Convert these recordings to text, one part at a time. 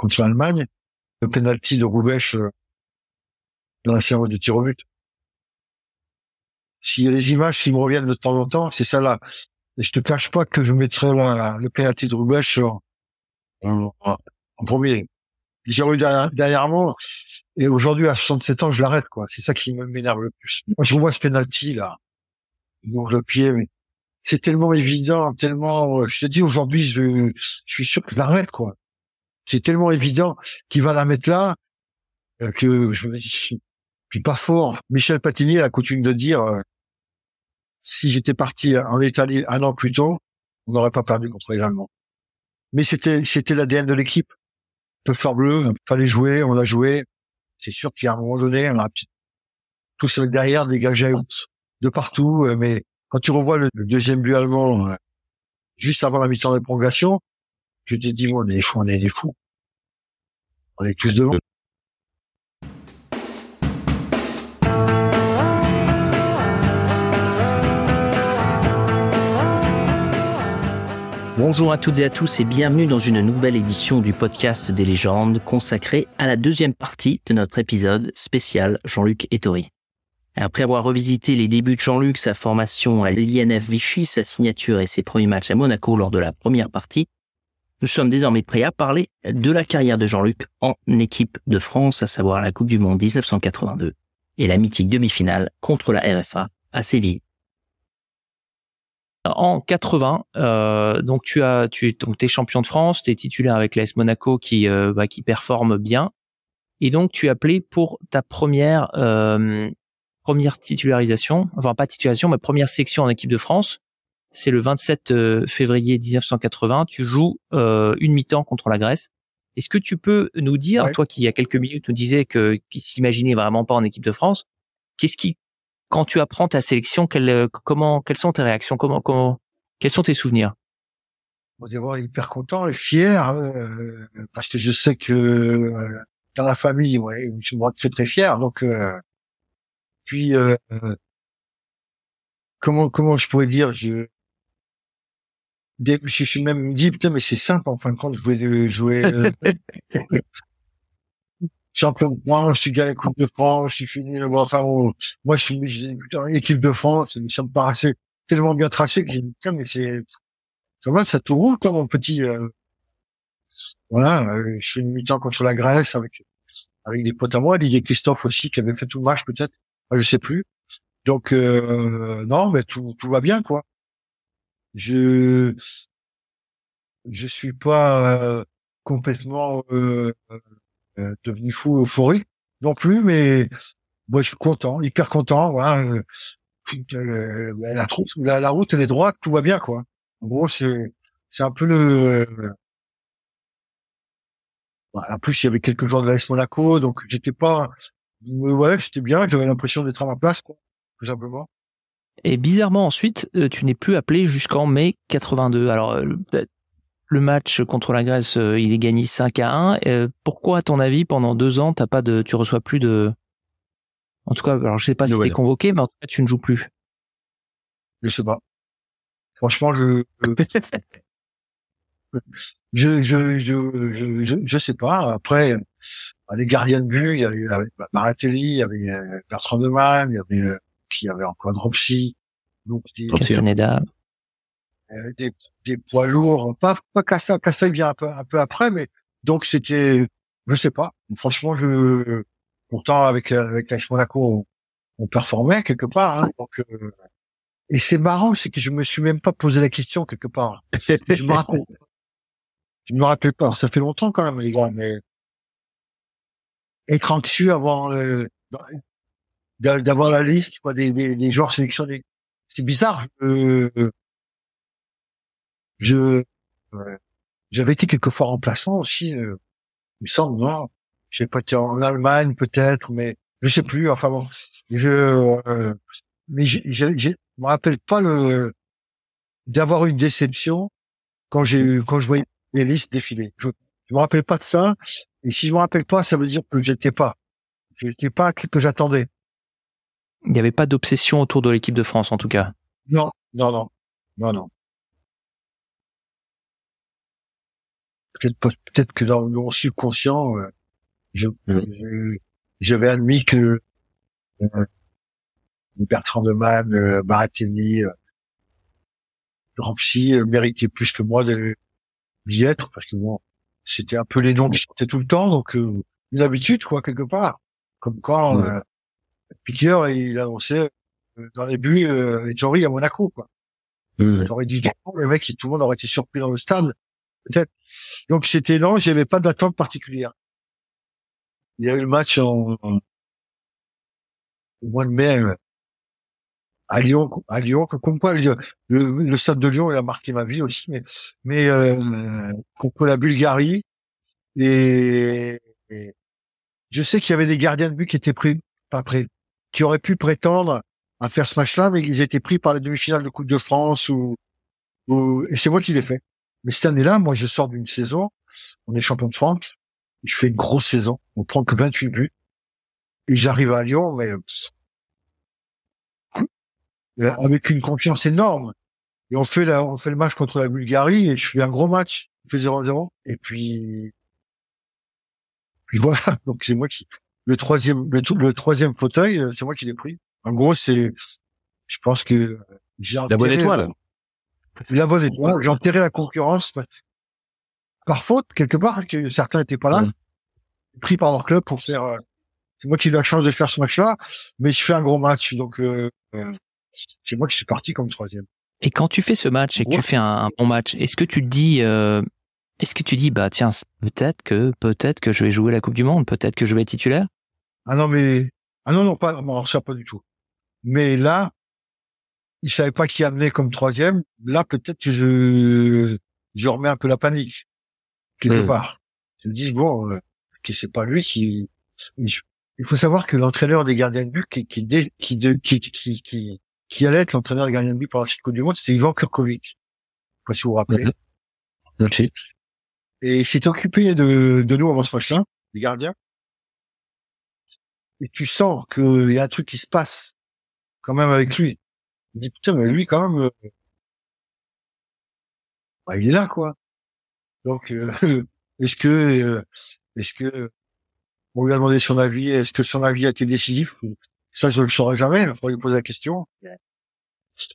contre l'Allemagne, le penalty de Roubèche euh, dans la séance de tir au but. S'il y a des images qui me reviennent de temps en temps, c'est ça là. Et je te cache pas que je mettrais la, le penalty de Roubèche en, en, en premier. J'ai eu moi, et aujourd'hui, à 67 ans, je l'arrête, quoi. C'est ça qui m'énerve le plus. Moi, je vois ce penalty, là. Le pied, mais c'est tellement évident, tellement, je te dis, aujourd'hui, je, je suis sûr que je l'arrête, quoi. C'est tellement évident qu'il va la mettre là, euh, que je me dis, puis pas fort. Michel Platini a coutume de dire, euh, si j'étais parti en Italie un an plus tôt, on n'aurait pas perdu contre les Allemands. Mais c'était, c'était l'ADN de l'équipe. Peu fleur bleu, fallait jouer, on a joué. C'est sûr qu'à un moment donné, on a tous derrière dégagé de partout, euh, mais quand tu revois le, deuxième but allemand juste avant la mi-temps de prolongation, on est des fous, on est des fous. On est tous devant. Bonjour à toutes et à tous et bienvenue dans une nouvelle édition du podcast des légendes consacrée à la deuxième partie de notre épisode spécial Jean-Luc Ettori. Après avoir revisité les débuts de Jean-Luc, sa formation à l'INF Vichy, sa signature et ses premiers matchs à Monaco lors de la première partie, nous sommes désormais prêts à parler de la carrière de Jean-Luc en équipe de France, à savoir la Coupe du Monde 1982 et la mythique demi-finale contre la RFA à Séville. En 80, euh, donc tu es champion de France, tu es titulaire avec l'AS Monaco qui euh, bah, qui performe bien, et donc tu es appelé pour ta première euh, première titularisation, enfin pas titularisation, mais première section en équipe de France. C'est le 27 euh, février 1980. Tu joues euh, une mi-temps contre la Grèce. Est-ce que tu peux nous dire, toi qui il y a quelques minutes nous disais que qui s'imaginait vraiment pas en équipe de France, qu'est-ce qui quand tu apprends ta sélection, euh, comment, quelles sont tes réactions, comment, comment, quels sont tes souvenirs? Bon, d'abord hyper content et fier euh, parce que je sais que euh, dans la famille, ouais, je me rends très très fier. Donc, puis comment comment je pourrais dire, je je suis même dit putain mais c'est simple en fin de compte je voulais jouer champion de France, je suis gagné la Coupe de France, je suis fini, enfin, moi, je suis, putain, équipe de France, ça me paraissait tellement bien tracé que j'ai dit, mais c'est, ça va, ça tout roule, comme mon petit, euh, voilà, euh, je suis une mi-temps contre la Grèce avec, avec des potes à moi, Didier Christophe aussi, qui avait fait tout le match, peut-être, je sais plus. Donc, euh, non, mais tout, tout va bien, quoi. Je, je suis pas euh, complètement euh, euh, devenu fou euphorie non plus, mais moi je suis content, hyper content. Voilà. Euh, euh, la, route, la, route elle est droite, tout va bien quoi. En gros c'est c'est un peu le. En plus il y avait quelques jours de l'AS Monaco, donc j'étais pas. Ouais, j'étais bien, j'avais l'impression d'être à ma place quoi, tout simplement. Et bizarrement ensuite, tu n'es plus appelé jusqu'en mai 82. Alors le match contre la Grèce, euh, il est gagné 5 à 1. Euh, pourquoi, à ton avis, pendant deux ans, t'as pas de, tu reçois plus de, en tout cas, alors je sais pas si t'es convoqué, mais en tout cas, tu ne joues plus. Je sais pas. Franchement, je, je, je, je, je, je, sais pas. Après, les gardiens de but, il y avait, Maratelli, il y avait euh, Bertrand Deman, il y avait, qui avait encore Dropsy. Donc, Castaneda. Euh, des, des, poids lourds, pas pas Cassa, Cassa il vient un peu un peu après, mais donc c'était, je sais pas. Franchement, je pourtant avec avec l'AS Monaco, on, on, performait quelque part. Hein, donc euh, et c'est marrant, c'est que je me suis même pas posé la question quelque part. je me rappelle, je me rappelle pas. ça fait longtemps quand même les gars, mais être anxieux avant euh, d'avoir la liste quoi, des, des, des joueurs sélectionnés. C'est bizarre. Je, je j'avais été quelquefois remplaçant aussi. Euh, il me semble non? J'ai pas été en Allemagne peut-être, mais je sais plus. Enfin bon, je euh, mais je je me rappelle pas le d'avoir une déception quand j'ai quand je voyais les listes défiler. Je, je me rappelle pas de ça. Et si je me rappelle pas, ça veut dire que j'étais pas. J'étais pas que j'attendais. Il n'y avait pas d'obsession autour de l'équipe de France, en tout cas. Non, non, non, non, non. peut-être peut-être que dans mon subconscient, euh, je, je- j'avais admis que euh, Bertrand de Man, euh, Baratelli, euh, Gramsci euh, méritaient plus que moi de d'y être parce que bon, c'était un peu les noms qui sortaient tout le temps, donc euh, une habitude quoi quelque part. Comme quand Ouais. Piqueur il annonçait euh, dans les buts euh, Jory à Monaco quoi. J'aurais dit le mec, tout le monde aurait été surpris dans le stade, peut-être. Donc c'était non, j'avais pas d'attente particulière. Il y a eu le match en, en- au mois de mai euh, à Lyon, à Lyon, comme quoi le, le, stade de Lyon il a marqué ma vie aussi, mais mais euh, contre la Bulgarie et, et je sais qu'il y avait des gardiens de but qui étaient pris, pas prêts, qui auraient pu prétendre à faire ce match-là, mais ils étaient pris par les demi-finales de Coupe de France ou, ou et c'est moi qui l'ai fait. Mais cette année-là, moi, je sors d'une saison, on est champion de France, je fais une grosse saison, on prend que 28 buts, et j'arrive à Lyon, mais euh, avec une confiance énorme. Et on fait la, on fait le match contre la Bulgarie, et je fais un gros match, on fait 0-0, et puis, puis voilà. Donc c'est moi qui, le troisième, le, le troisième fauteuil, euh, c'est moi qui l'ai pris. En gros, c'est, je pense que j'ai La bonne enterré- étoile. la bonne étoile. J'ai enterré la concurrence par- par faute quelque part que certains n'étaient pas là, pris par leur club pour faire. euh, c'est moi qui ai eu la chance de faire ce match-là, mais je fais un gros match, donc euh, euh, c'est moi qui suis parti comme troisième. Et quand tu fais ce match et que tu fais un, un bon match, est-ce que tu te dis, euh, est-ce que tu dis, bah tiens, peut-être que, peut-être que je vais jouer la Coupe du Monde, peut-être que je vais être titulaire? Ah non mais ah non non pas non, ça pas du tout. Mais là, ils savaient pas qui amener comme troisième. Là peut-être que je je remets un peu la panique quelque Mhm. part. Ils me disent bon euh, que c'est pas lui qui. Il faut savoir que l'entraîneur des gardiens de but qui qui qui qui qui qui, qui allait être l'entraîneur des gardiens de but pendant cette Coupe du Monde, c'était Ivan Kurkovic. Je sais pas si vous vous rappelez. Mhm. Et il s'est occupé de, de nous avant ce match-là, les gardiens. Et tu sens qu'il y a un truc qui se passe quand même avec lui. Il dit, putain, mais lui, quand même, euh, bah, il est là, quoi. Donc, euh, est-ce que, euh, est-ce que, on lui a demandé son avis, est-ce que son avis a été décisif? Ça, je ne le saurai jamais, il faudra lui poser la question.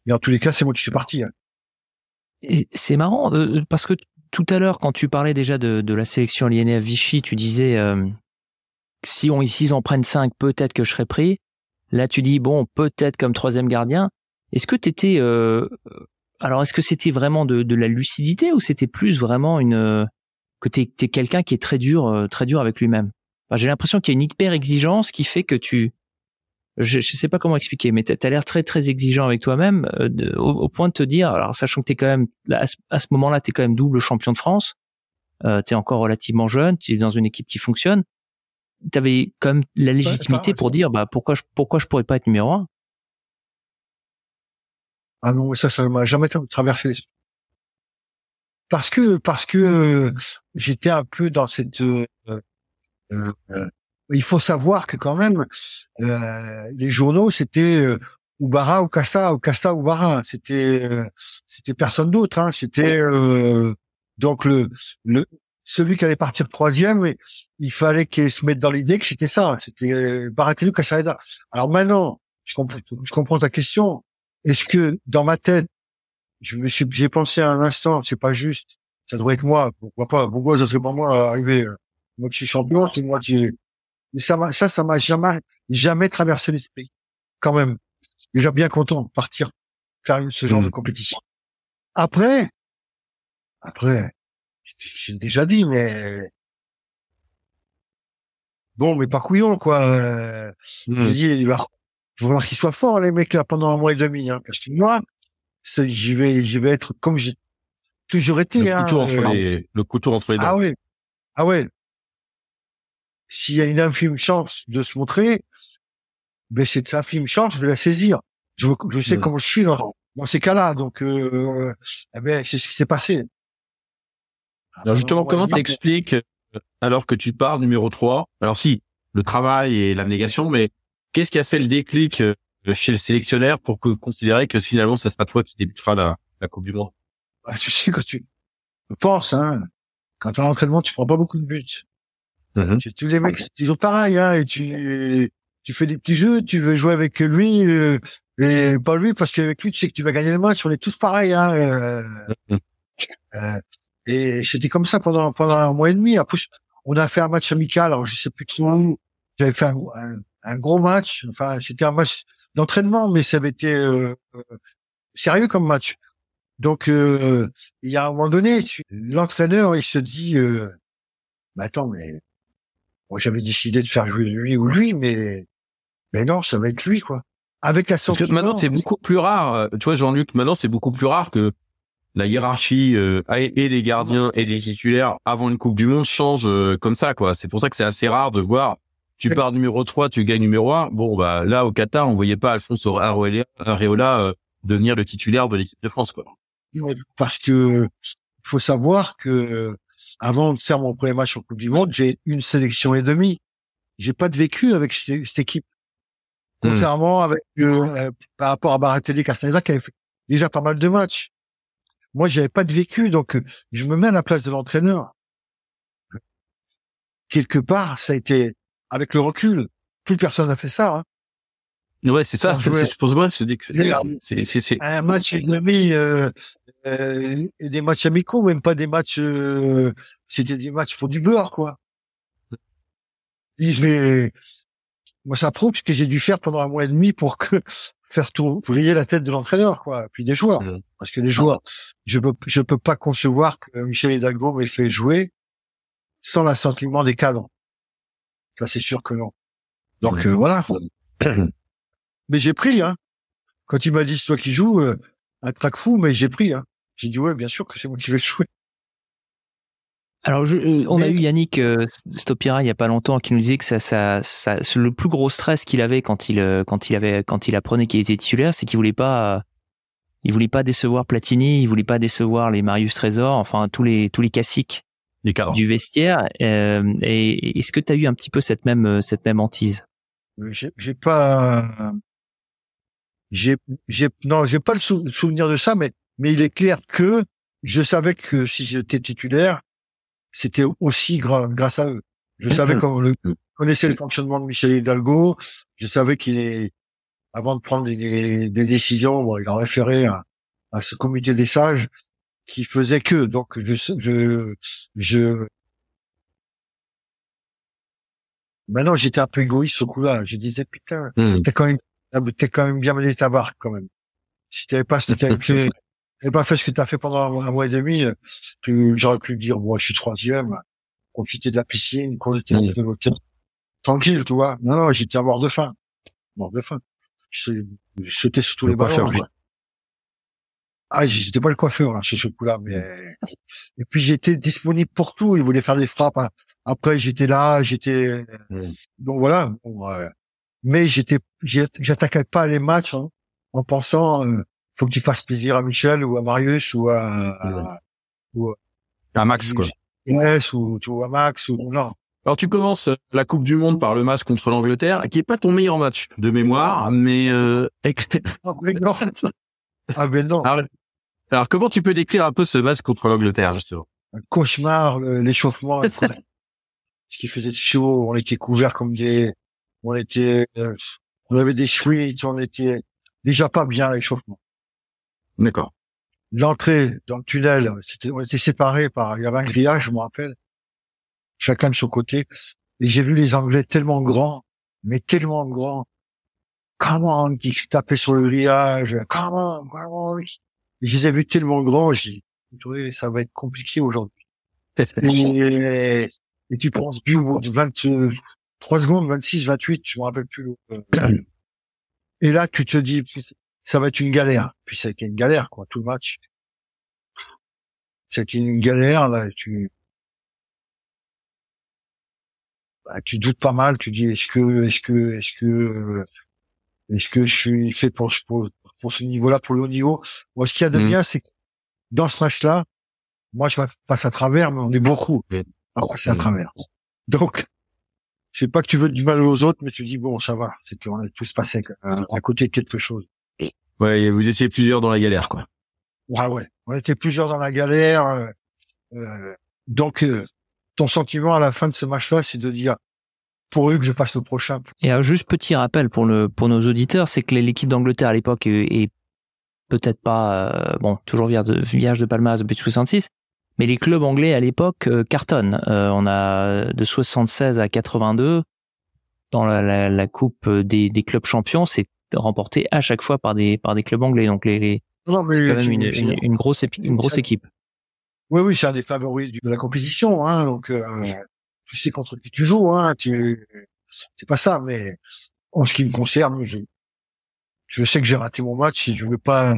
Mais en tous les cas, c'est moi qui suis parti. hein. Et C'est marrant euh, parce que tout à l'heure, quand tu parlais déjà de, la sélection aliénée à Vichy, tu disais euh, si on s'ils en prennent cinq, peut-être que je serais pris. Là, tu dis bon, peut-être comme troisième gardien. Est-ce que t'étais euh, alors est-ce que c'était vraiment de, la lucidité ou c'était plus vraiment une euh, que t'es es quelqu'un qui est très dur, euh, très dur avec lui-même? J'ai l'impression qu'il y a une hyper exigence qui fait que tu je, je sais pas comment expliquer, mais t'as as, l'air très très exigeant avec toi-même, euh, au, au point de te dire, alors sachant que t'es quand même là, à ce, moment-là, t'es quand même double champion de France, euh, t'es encore relativement jeune, tu es dans une équipe qui fonctionne, t'avais quand même la légitimité pour dire, bah pourquoi je pourquoi je pourrais pas être numéro un? Ah non, mais ça, ça m'a jamais tra- traversé l'esprit. Parce que, parce que euh, j'étais un peu dans cette. Il faut savoir que quand même, euh, les journaux, c'était euh, Oubara ou Casta, ou Casta ou Oubara. C'était, euh, c'était personne d'autre. Hein. C'était euh, donc le, le celui qui allait partir troisième. Il fallait qu'il se mette dans l'idée que c'était ça. C'était euh, Baratelli ou Casaeda. Alors maintenant, je comprends, je comprends ta question. Est-ce que dans ma tête, je me suis, j'ai pensé à un instant, c'est pas juste, ça devrait être moi, pourquoi pas, pourquoi ça serait pas moi arrivé, euh, moi qui suis champion, c'est moi qui, ça m'a, ça, ça m'a jamais, jamais traversé l'esprit, quand même. Déjà bien content de partir, faire une- ce genre de compétition. Après, après, j'ai déjà dit, mais bon, mais pas couillon, quoi. euh, Mhm. j'ai dit, il va falloir qu'ils soient forts, les mecs, là, pendant un mois et demi, hein, parce que moi, j'y vais, j'y vais être comme j'ai toujours été, Le hein, couteau entre euh, les, le couteau entre les dents. Ah ouais. Ah ouais. S'il y a une infime chance de se montrer, ben cette infime chance, je vais la saisir. Je, je sais Mhm. comment je suis dans, dans ces cas-là, donc euh, eh ben, c'est ce qui s'est passé. Alors justement, Ouais, comment t'expliques, euh, alors que tu pars numéro 3, alors si, le travail et l'abnégation, mais qu'est-ce qui a fait le déclic euh, chez le sélectionneur pour que considérer que finalement, ça sera toi qui débutera la, la Coupe du Monde? Ah, tu sais, quand tu penses, hein, quand en entraînement, tu prends pas beaucoup de buts. Mhm. C'est tous les mecs, c'est toujours pareil, hein, et tu, tu fais des petits jeux, tu veux jouer avec lui, euh, et pas lui, parce qu'avec lui, tu sais que tu vas gagner le match, on est tous pareils, hein, euh, Mhm. euh, et c'était comme ça pendant, pendant un mois et demi. Après, on a fait un match amical, alors je sais plus trop où. J'avais fait un, un, un gros match, enfin, c'était un match d'entraînement, mais ça avait été euh, euh, sérieux comme match. Donc, euh, il y a un moment donné, l'entraîneur, il se dit, euh, mais attends, mais moi j'avais décidé de faire jouer lui ou lui, mais mais non, ça va être lui, quoi. Avec la Parce que maintenant, c'est beaucoup plus rare. euh, Tu vois, Jean-Luc, maintenant, c'est beaucoup plus rare que la hiérarchie euh, et des gardiens et des titulaires avant une Coupe du Monde change euh, comme ça, quoi. C'est pour ça que c'est assez rare de voir. Tu pars numéro 3, tu gagnes numéro 1. Bon, bah là, au Qatar, on voyait pas Alphonse Areola, euh, devenir le titulaire de l'équipe de France, quoi. parce que faut savoir que avant de faire mon premier match en Coupe du Monde, j'ai une sélection et demie. J'ai pas de vécu avec cette, équipe. Hmm. Contrairement avec euh, euh, par rapport à Baratelli Castaneda qui avait fait déjà pas mal de matchs. Moi, j'avais pas de vécu, donc euh, je me mets à la place de l'entraîneur. Quelque part, ça a été avec le recul. Plus personne n'a fait ça. Hein. Ouais, c'est ça. C'est pour je dis que c'est- un match et demi, euh, euh, et des matchs amicaux, même pas des matchs. euh, C'était des matchs pour du beurre, quoi. Dis, Mais moi, ça prouve ce que j'ai dû faire pendant un mois et demi pour que faire tout vriller la tête de l'entraîneur, quoi, puis des joueurs. Mhm. Parce que les joueurs, je peux, je peux pas concevoir que Michel Hidalgo m'ait fait jouer sans l'assentiment des cadres. Là, c'est sûr que non. Donc Mhm. euh, voilà. Mais j'ai pris, hein. Quand il m'a dit c'est toi qui joues, euh, un trac fou, mais j'ai pris, hein. J'ai dit ouais, bien sûr que c'est moi qui vais jouer. Alors, je, euh, on a Mais- eu Yannick euh, Stopira il y a pas longtemps qui nous disait que ça, ça, ça, c'est le plus gros stress qu'il avait quand il, euh, quand il avait, quand il apprenait qu'il était titulaire, c'est qu'il voulait pas, euh, il voulait pas décevoir Platini, il voulait pas décevoir les Marius Trésor, enfin tous les, tous les classiques les du vestiaire. Euh, et est-ce que tu as eu un petit peu cette même, euh, cette même hantise? J'ai j'ai pas, j'ai, j'ai, non, j'ai pas le sou- souvenir de ça, mais, mais il est clair que je savais que si j'étais titulaire, c'était aussi gra- grâce à eux. Je savais qu'on le, connaissait le fonctionnement de Michel Hidalgo. Je savais qu'il est, avant de prendre des, décisions, bon, il en référait à, à ce comité des sages qui faisait que. Donc, je, je, je, maintenant, j'étais un peu égoïste ce coup-là. Je disais, putain, Mhm. t'as quand même, t'as quand même bien mené ta barque, quand même. Si t'avais pas, si t'avais fait, t'avais pas fait ce que t'as fait pendant un, un mois et demi, tu- j'aurais pu dire, moi, je suis troisième, profiter de la piscine, qu'on était Mhm. de l'hôtel. Tranquille, tu vois. Non, non, j'étais à mort de faim. Mort de faim. Je, je sautais sur tous Le les ballons. quoi. Ah, j'étais pas le coiffeur, hein, chez ce coup-là, mais, et puis j'étais disponible pour tout. Il voulait faire des frappes. hein. Après, j'étais là, j'étais, donc voilà. Bon, euh, mais j'étais, j'attaquais pas les matchs hein, en pensant, euh, faut que tu fasses plaisir à Michel ou à Marius ou à, à, Un max, quoi. Inès ou, tu vois, à Max ou non. Alors tu commences euh, la Coupe du Monde par le match contre l'Angleterre, qui est pas ton meilleur match de mémoire, mais euh... Ah, mais non. Ah, mais non. alors, alors, comment tu peux décrire un peu ce match contre l'Angleterre justement? Un cauchemar, l'échauffement. Ce qui faisait chaud, on était couverts comme des, on était, euh, on avait des fuites, on était déjà pas bien à l'échauffement. D'accord. L'entrée dans le tunnel, c'était, on était séparés par, il y avait un grillage, je me rappelle. Chacun de son côté. Et j'ai vu les Anglais tellement grands, mais tellement grands. Comment, qui tapaient sur le grillage. Comment, comment. Et je les ai vus tellement grands, j'ai dit, oui, ça va être compliqué aujourd'hui. Et, et tu prends ce but au bout de 23 secondes, 26, 28, je me rappelle plus. euh, Et là, tu te dis, ça va être une galère. Puis ça a été une galère, quoi, tout le match. C'était une galère, là, tu, bah, tu doutes pas mal, tu dis, est-ce que, est-ce que, est-ce que, est-ce que je suis fait pour, pour, pour ce niveau-là, pour le haut niveau? Moi, ce qu'il y a de Mhm. bien, c'est que dans ce match-là, moi, je passe à travers, mais on est beaucoup à passer à Mhm. travers. Donc, c'est pas que tu veux du mal aux autres, mais tu dis, bon, ça va, c'est qu'on a tous passé à, à côté de quelque chose. Ouais, vous étiez plusieurs dans la galère, quoi. Ouais, ouais. On était plusieurs dans la galère. euh, euh, Donc, euh, ton sentiment à la fin de ce match-là, c'est de dire, pour eux que je fasse le prochain. Et alors, juste petit rappel pour le pour nos auditeurs, c'est que l'équipe d'Angleterre à l'époque est, est peut-être pas euh, bon toujours vierge de, vierge de palmarès depuis 66, mais les clubs anglais à l'époque euh, cartonnent. Euh, on a de 76 à 82 dans la, la, la coupe des, des clubs champions, c'est remporté à chaque fois par des par des clubs anglais. Donc les, les Non, mais c'est quand même une, c'est- une, une grosse une grosse équipe. Oui, oui, c'est un des favoris de la compétition, hein. Donc, euh, tu sais contre qui tu joues, hein. Tu, c'est pas ça, mais en ce qui me concerne, je, je sais que j'ai raté mon match et je veux pas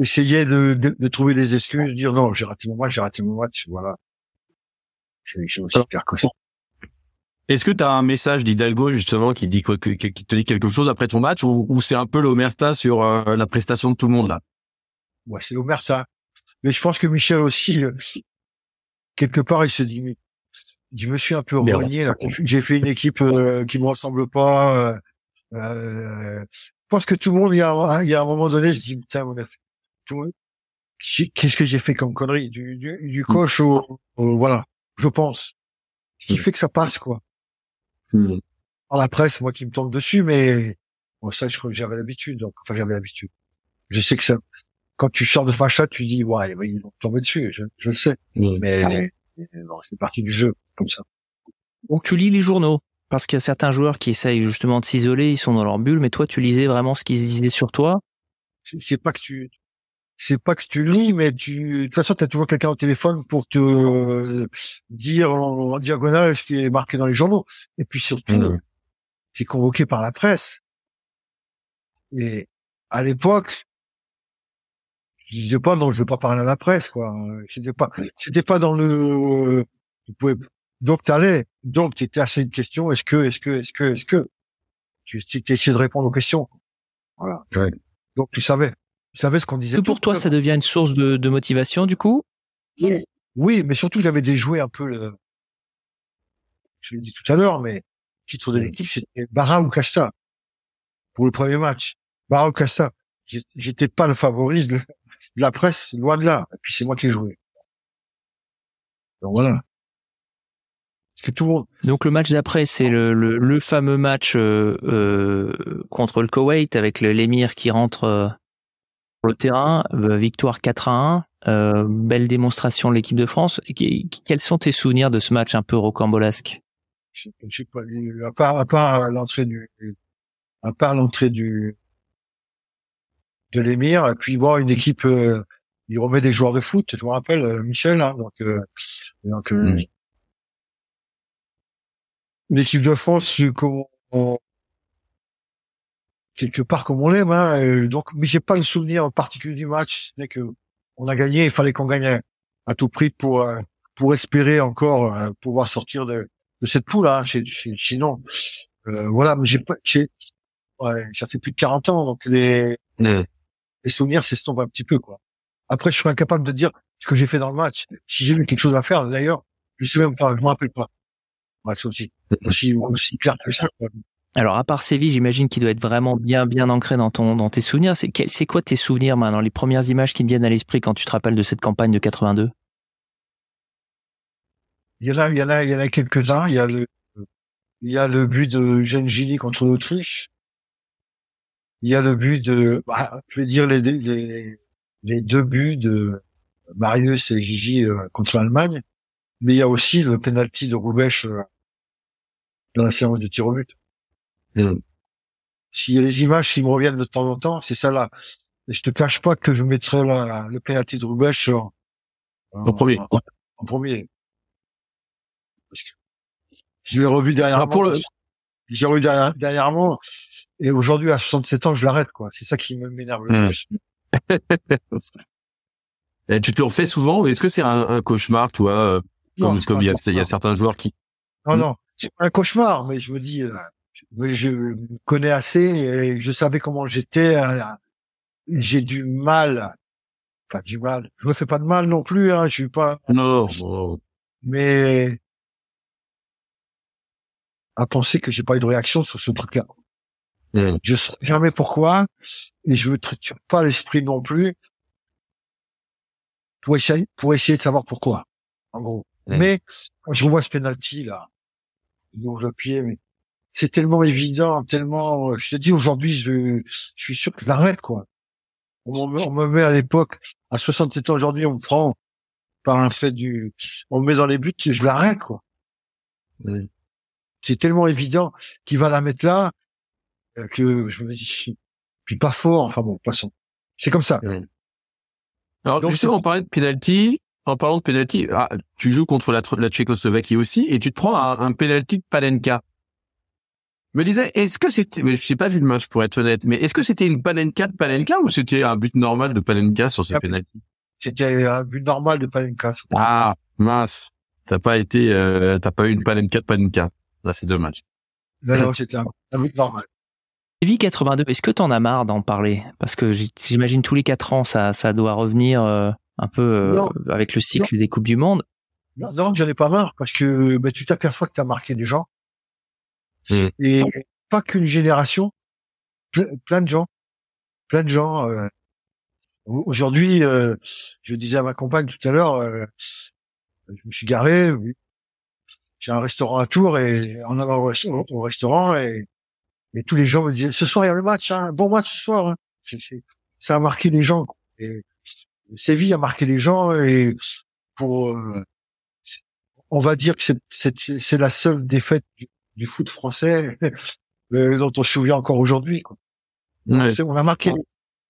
essayer de, de, de trouver des excuses, de dire non, j'ai raté mon match, j'ai raté mon match, voilà. J'ai j'ai aussi pire que ça. Est-ce que tu as un message d'Hidalgo justement qui dit quoi, qui te dit quelque chose après ton match ou, ou c'est un peu l'omerta sur euh, la prestation de tout le monde là? Ouais, c'est l'Omer, ça. Mais je pense que Michel aussi, euh, quelque part, il se dit, mais je me suis un peu renié. J'ai fait une équipe euh, qui me ressemble pas. Euh, euh, je pense que tout le monde, il y a, un- il y a un moment donné, je dis, putain, mon gars, tout qu'est-ce que j'ai fait comme connerie? Du, du, du coach au, au- voilà, je pense. Ce qui Mm. fait que ça passe, quoi. Dans la presse, moi qui me tombe dessus, mais bon, ça, je crois que j'avais l'habitude. Donc, enfin, j'avais l'habitude. Je sais que ça, quand tu sors de match-là, tu dis, ouais, ils vont tomber dessus. Je, je le sais. Mais mais bon, c'est partie du jeu, comme ça. Donc tu lis les journaux parce qu'il y a certains joueurs qui essayent justement de s'isoler, ils sont dans leur bulle, mais toi tu lisais vraiment ce qu'ils disaient sur toi? C'est c'est pas que tu, c'est pas que tu lis, mais tu, de toute façon, tu as toujours quelqu'un au téléphone pour te euh, dire en, en diagonale ce qui est marqué dans les journaux. Et puis surtout, Mm. c'est convoqué par la presse. Et à l'époque, je disais pas non, je veux pas parler à la presse, quoi. C'était pas, c'était pas dans le, tu pouvais, donc t'allais, donc t'étais assez une question, est-ce que, est-ce que, est-ce que, est-ce que, tu essayé de répondre aux questions. Voilà. Ouais. Donc tu savais, tu savais ce qu'on disait. Que pour toi ça devient une source de, de motivation du coup? Oui, mais surtout j'avais déjoué un peu le, je l'ai dit tout à l'heure, mais le titre de l'équipe c'était Barra ou Casta pour le premier match. Barra ou Casta. J'étais pas le favori de, de la presse, loin de là. Et puis c'est moi qui ai joué. Donc voilà. Parce que tout le monde, Donc le match d'après c'est le, le, le fameux match euh, euh, contre le Koweït avec le- l'émir qui rentre euh, sur le terrain, euh, victoire 4 à 1, euh, belle démonstration de l'équipe de France. Quels sont tes souvenirs de ce match un peu rocambolesque? Je sais- je sais pas, à part, à part l'entrée du, à part l'entrée du, de l'émir, et puis bon, une équipe, euh, il remet des joueurs de foot, je me rappelle, euh, Michel, hein, donc, euh, donc, euh, l'équipe de France, comme on- quelque part comme on l'aime, hein, euh, donc, mais j'ai pas le souvenir particulier du match, ce n'est que on a gagné, il fallait qu'on gagne à tout prix pour, euh, pour espérer encore euh, pouvoir sortir de, de cette poule, hein, chez- chez- sinon, euh, voilà, mais j'ai pas, j'ai, ouais, ça fait plus de 40 ans, donc les, Mm. les souvenirs s'estompent un petit peu, quoi. Après, je suis incapable de dire ce que j'ai fait dans le match. Si j'ai eu quelque chose à faire, d'ailleurs, je sais même pas, je me rappelle pas. C'est aussi, aussi, aussi clair que ça, quoi. Alors à part Séville, j'imagine qu'il doit être vraiment bien bien ancré dans ton dans tes souvenirs. C'est c'est quoi tes souvenirs maintenant, les premières images qui te viennent à l'esprit quand tu te rappelles de cette campagne de 82 Il y en a, il y en a, il y en a quelques-uns. Il y a le, il y a le but de Eugène Gilly contre l'Autriche. Il y a le but de, bah, je vais dire les, les, les deux buts de Marius et Gigi euh, contre l'Allemagne. Mais il y a aussi le penalty de Roubèche euh, dans la séance de tir au but. Mm. A les images qui me reviennent de temps en temps, c'est ça là. Et je te cache pas que je mettrai la- le penalty de Roubèche en, En premier. En, en premier. Parce que je l'ai revu dernièrement. Alors, pour le- J'ai revu derrière- dernièrement. Et aujourd'hui, à 67 ans, je l'arrête, quoi. C'est ça qui me- m'énerve le Hmm. plus. Tu te refais souvent ou est-ce que c'est un, un cauchemar, toi, euh, Non, comme il y a, il y a certains joueurs qui. Non, Hmm. non. C'est pas un cauchemar, mais je me dis, euh, je, me connais assez et je savais comment j'étais. euh, J'ai du mal. Enfin, du mal. Je me fais pas de mal non plus, hein. Je suis pas, Non, mais à penser que j'ai pas eu de réaction sur ce truc-là. Mm. Je sais jamais pourquoi et je me triture pas l'esprit non plus pour essayer, pour essayer de savoir pourquoi. en gros. Ouais. Mais quand je revois ce penalty là, il ouvre le pied, mais c'est tellement évident, tellement. Je te dis aujourd'hui, je, je suis sûr que je l'arrête quoi. On me, on me met à l'époque à 67 ans aujourd'hui, on me prend par un fait du, on me met dans les buts, je l'arrête quoi. C'est tellement évident qu'il va la mettre là euh, que je me dis, puis pas fort. Enfin bon, passons. C'est comme ça. Alors, Donc, justement, on parlait de penalty. En parlant de penalty, ah, tu joues contre la, la Tchécoslovaquie aussi et tu te prends un, un penalty de Palenka. Me disais, est-ce que c'était, mais je n'ai pas vu le match pour être honnête, mais est-ce que c'était une Palenka de Palenka ou c'était un but normal de Palenka sur ce Ah, penalty C'était un but normal de Palenka. Ah, mince. T'as pas été, euh, t'as pas eu une Palenka de Palenka. Là, c'est dommage. Non, non, c'était un, un but normal. Lévi 82, est-ce que t'en as marre d'en parler? Parce que j'imagine tous les quatre ans, ça, ça doit revenir euh, un peu euh, avec le cycle des Coupes du Monde. Non, non, j'en ai pas marre parce que ben, tu t'aperçois que tu as marqué des gens. Mm. Et pas qu'une génération, ple- plein de gens. Plein de gens. euh, Aujourd'hui, euh, je disais à ma compagne tout à l'heure, euh, je me suis garé, j'ai un restaurant à Tours et en allant au, resta- au restaurant et, et tous les gens me disaient ce soir il y a le match, hein, bon match ce soir. hein. C'est- c'est- ça a marqué les gens. quoi. Et Séville a marqué les gens et pour euh, on va dire que c'est- c'est c'est la seule défaite du, du foot français euh, dont on se souvient encore aujourd'hui. quoi. Ouais. On a marqué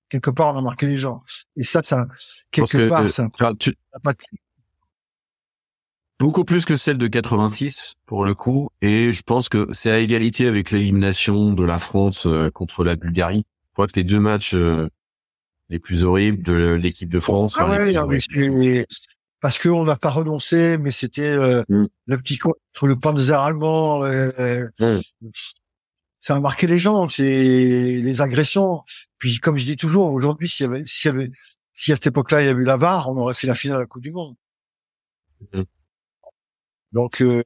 quelque part, on a marqué les gens. Et ça, ça quelque que, part, euh, ça tu- pas beaucoup plus que celle de 86 pour le coup et je pense que c'est à égalité avec l'élimination de la France euh, contre la Bulgarie. Je crois que les deux matchs euh, les plus horribles de l'équipe de France. Ah enfin, les ouais, plus mais parce qu'on n'a pas renoncé, mais c'était euh, Mm. le petit co- sur le Panzer allemand. euh, euh, Mm. Ça a marqué les gens, c'est les agressions. Puis comme je dis toujours, aujourd'hui, s'il y avait, s'il y avait, si à cette époque-là il y avait eu la VAR, on aurait fait la finale de la Coupe du Monde. Mm. Donc euh,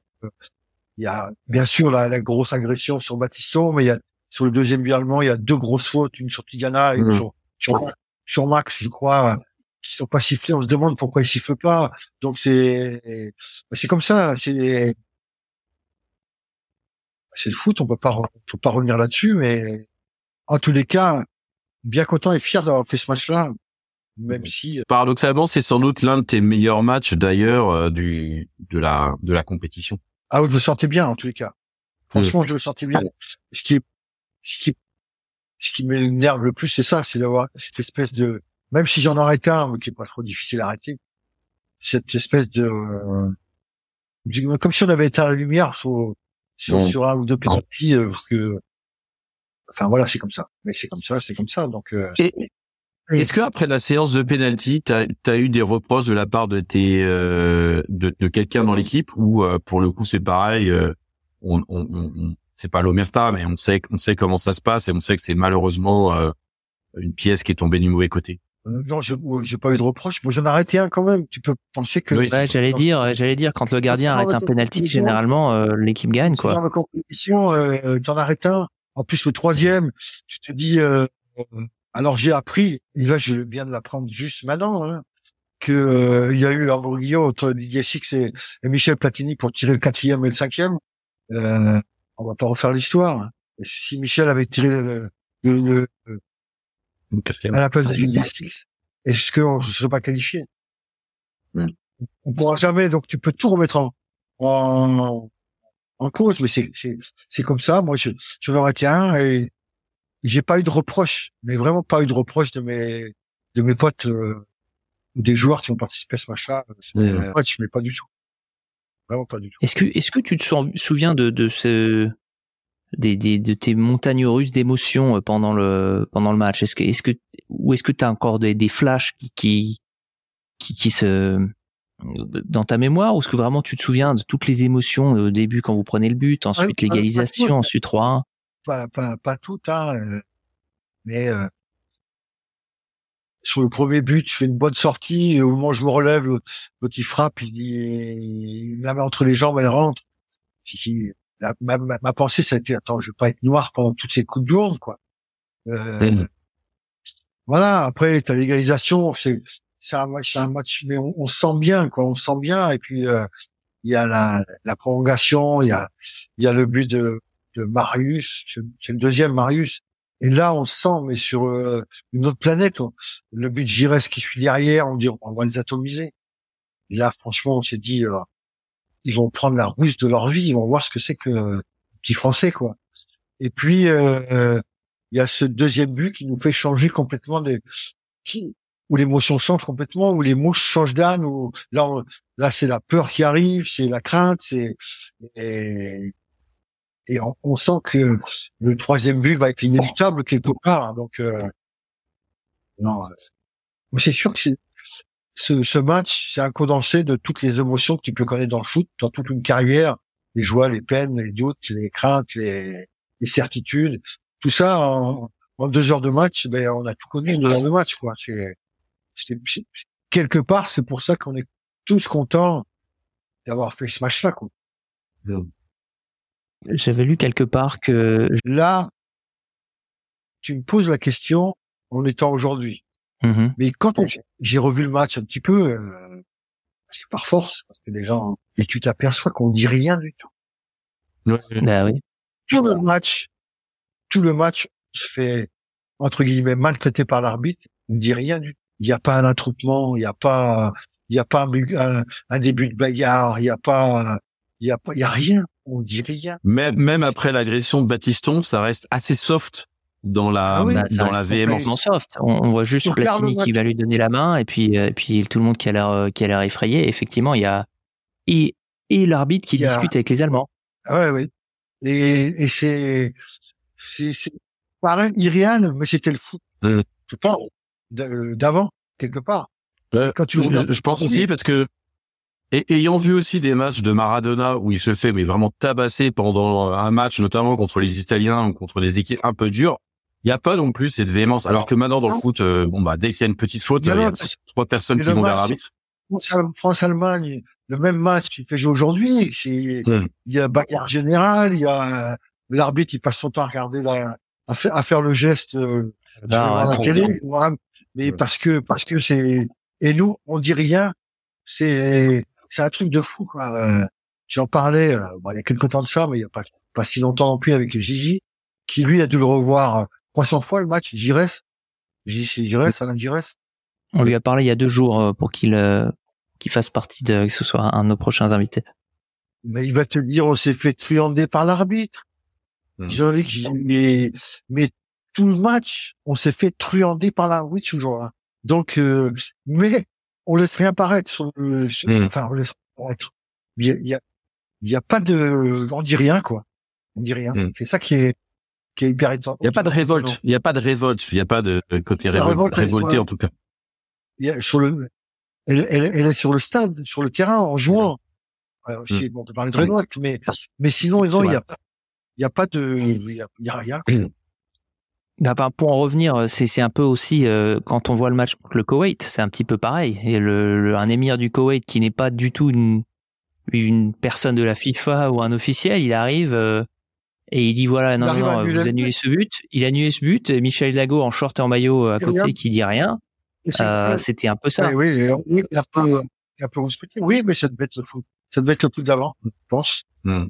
il y a bien sûr la, la grosse agression sur Battiston, mais il y a sur le deuxième but allemand, il y a deux grosses fautes, une sur Tigana et une Mm. sur, sur sur Max, je crois, qui sont pas sifflés. On se demande pourquoi ils sifflent pas. Donc c'est c'est comme ça. C'est c'est le foot. On peut pas on peut pas revenir là-dessus. Mais en tous les cas, bien content et fier d'avoir fait ce match-là, même si Paradoxalement, c'est sans doute l'un de tes meilleurs matchs d'ailleurs euh, du de la de la compétition. ah je me sentais bien en tous les cas. Franchement, je me sentais bien. Ce qui ce qui ce qui m'énerve le plus, c'est ça, c'est d'avoir cette espèce de même si j'en arrête un, mais qui est pas trop difficile à arrêter, cette espèce de euh, comme si on avait éteint la lumière sur sur, Bon. sur un ou deux penalties euh, parce que enfin voilà c'est comme ça mais c'est comme ça c'est comme ça donc euh, Et Oui. est-ce que après la séance de penalty, t'as as eu des reproches de la part de tes euh, de, de quelqu'un dans l'équipe ou euh, pour le coup c'est pareil, euh, on, on, on- on- c'est pas l'omerta mais on sait on sait comment ça se passe et on sait que c'est malheureusement euh, une pièce qui est tombée du mauvais côté? Euh, non je j'ai pas eu de reproche moi j'en ai arrêté un quand même. Tu peux penser que Oui. Ouais, j'allais dire, j'allais dire quand le gardien arrête dans un penalty, généralement euh, l'équipe gagne quoi. genre de compétition euh, t'en arrêtes un. En plus le troisième tu te dis euh, euh, alors j'ai appris et là je viens de l'apprendre juste maintenant hein, que euh, il y a eu un brouillon entre Didier Six et, et Michel Platini pour tirer le quatrième et le cinquième. Euh, on va pas refaire l'histoire. Si Michel avait tiré le, le, le- quatrième. à la place de Didier Six, est-ce qu'on ne serait pas qualifié Hmm. On pourra jamais, donc tu peux tout remettre en, en, en cause, mais c'est, c'est, c'est comme ça. Moi, je, je été un et j'ai pas eu de reproche, mais vraiment pas eu de reproche de mes, de mes potes euh, ou des joueurs qui ont participé à ce match-là. Euh, match, mais pas du tout. Vraiment pas du tout. Est-ce que est-ce que tu te sou- souviens de de ce des, des de tes montagnes russes d'émotions euh, pendant le pendant le match Est-ce que est-ce que ou est-ce que tu as encore des, des flashs qui qui qui, qui se dans ta mémoire ou est-ce que vraiment tu te souviens de toutes les émotions euh, au début quand vous prenez le but, ensuite Ouais, ouais, l'égalisation, ensuite 3-1 Pas, pas, pas tout, hein, euh, mais euh, sur le premier but, je fais une bonne sortie. Et au moment où je me relève, le petit frappe, il, il la met entre les jambes, elle rentre. J'ai la- ma, ma, ma pensée, ça a été, attends, je vais pas être noir pendant toutes ces coups de lourde, quoi. Euh. Voilà. Après, t'as l'égalisation, c'est c'est un match, un match, mais on, on sent bien, quoi. On sent bien. Et puis euh, il y a la, la prolongation, il y a, il y a le but de, de Marius, c'est le deuxième Marius. Et là, on sent, mais sur euh, une autre planète, le but de Giresse qui suit derrière, on dit, on va les atomiser. Et là, franchement, on s'est dit, euh, ils vont prendre la ruse de leur vie, ils vont voir ce que c'est que euh, petit français, quoi. Et puis, il y a ce deuxième but qui nous fait changer complètement de, où l'émotion change complètement, où les mots changent d'âne, où là, là, c'est la peur qui arrive, c'est la crainte, c'est, et, et on, sent que le troisième but va être inévitable quelque part. Hein, donc, euh, non, euh, c'est sûr que c'est, ce, ce match, c'est un condensé de toutes les émotions que tu peux connaître dans le foot, dans toute une carrière, les joies, les peines, les doutes, les craintes, les, les certitudes, tout ça en, en, deux heures de match, ben on a tout connu en deux heures de match, quoi. C'est, c'est, quelque part, c'est pour ça qu'on est tous contents d'avoir fait ce match-là, quoi. J'avais lu quelque part que là, tu me poses la question en étant aujourd'hui. Mmh Mais quand j'ai revu le match un petit peu, euh, parce que par force, parce que les gens, et tu t'aperçois qu'on dit rien du tout. Bah oui. Tout le match, tout le match se fait entre guillemets maltraité par l'arbitre. On ne dit rien du tout. Il n'y a pas un attroupement, il n'y a pas, il n'y a pas un, un, début de bagarre, il n'y a pas, il y a pas, il y a rien on dit rien. Même, même après l'agression de Batiston, ça reste assez soft dans la, ah dans la véhémence. Soft. On, voit juste Platini qui va lui donner la main et puis, euh, et puis tout le monde qui a l'air, euh, qui a l'air effrayé. effectivement, il y a, et, et l'arbitre qui discute avec les Allemands. Ah ouais, oui. Et, et c'est, c'est, pareil, Irian, mais c'était le foot. Mmh. Je pense, d'avant, quelque part. Quand tu je, je pense aussi parce que et ayant vu aussi des matchs de Maradona où il se fait mais vraiment tabasser pendant un match, notamment contre les Italiens ou contre des équipes un peu dures, il n'y a pas non plus cette véhémence. Alors que maintenant dans le foot, euh, bon bah dès qu'il y a une petite faute, il y a trois personnes qui vont vers l'arbitre. France-Allemagne, le même match qui fait jouer aujourd'hui. Hmm. Il y a bagarre général, il y a l'arbitre, il passe son temps à regarder la, à, faire, à faire le geste euh, la télé, mais parce que parce que c'est et nous on dit rien. C'est c'est un truc de fou quoi. Euh, J'en parlais euh, bon, il y a quelques temps de ça, mais il y a pas pas si longtemps non plus avec Gigi, qui lui a dû le revoir 300 fois le match. Gires, Gigi Gires, Alain. On lui a parlé il y a deux jours euh, pour qu'il euh, qu'il fasse partie de que ce soit un de nos prochains invités. Mais il va te dire on s'est fait truander par l'arbitre. Mmh. Mais, mais tout le match, on s'est fait truander par l'arbitre toujours. Hein. Donc, euh, mais on laisse rien paraître sur le, hmm. enfin, on laisse Il y a, il y a, pas de, on dit rien, quoi. On dit rien. Hmm. C'est ça qui est, qui est hyper intéressant. Il n'y a pas de révolte. Il n'y a pas de révolte. Il n'y a pas de côté révolte, révolté, en tout cas. Il y a, sur le, elle, elle, elle, est sur le stade, sur le terrain, en jouant. Alors, hmm. bon, on peut parler de révolte, mais, mais sinon, il n'y a pas, il y a pas de, il y a, y a rien. Bah, pour en revenir, euh, c'est un peu aussi euh, quand on voit le match contre le Koweït, c'est un petit peu pareil. Et le, un émir du Koweït qui n'est pas du tout une, une personne de la FIFA ou un officiel, il arrive euh, et il dit voilà non non, vous annulez ce but. Il annule ce but. Et Michel Lago en short et en maillot à côté qui dit rien. C'était un peu ça. Oui, oui, un peu, un peu Oui, mais ça devait être le foot. Ça devait être le foot d'avant, je pense. Hmm.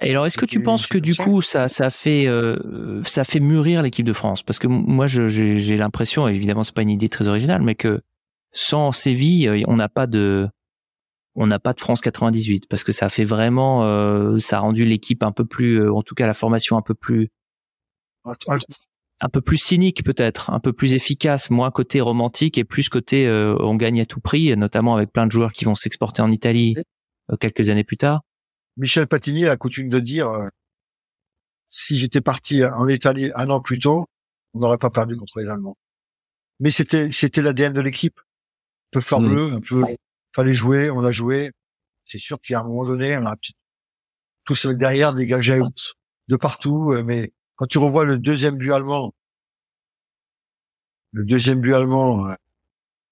Et alors, est-ce que tu penses que du coup, ça, ça fait, euh, ça fait mûrir l'équipe de France? Parce que moi, j'ai l'impression, évidemment, c'est pas une idée très originale, mais que sans Séville, euh, on n'a pas de, on n'a pas de France 98 parce que ça fait vraiment, euh, ça a rendu l'équipe un peu plus, en tout cas la formation un peu plus, un peu plus cynique peut-être, un peu plus efficace, moins côté romantique et plus côté on gagne à tout prix, notamment avec plein de joueurs qui vont s'exporter en Italie quelques années plus tard. Michel Platini a coutume de dire euh, si j'étais parti en Italie un an plus tôt, on n'aurait pas perdu contre les Allemands. Mais c'était c'était l'ADN de l'équipe. Un peu fort bleu, un peu fallait jouer, on a joué. C'est sûr qu'à un moment donné, on a tous derrière des gars de partout. Euh, mais quand tu revois le deuxième but allemand, le deuxième but allemand, euh,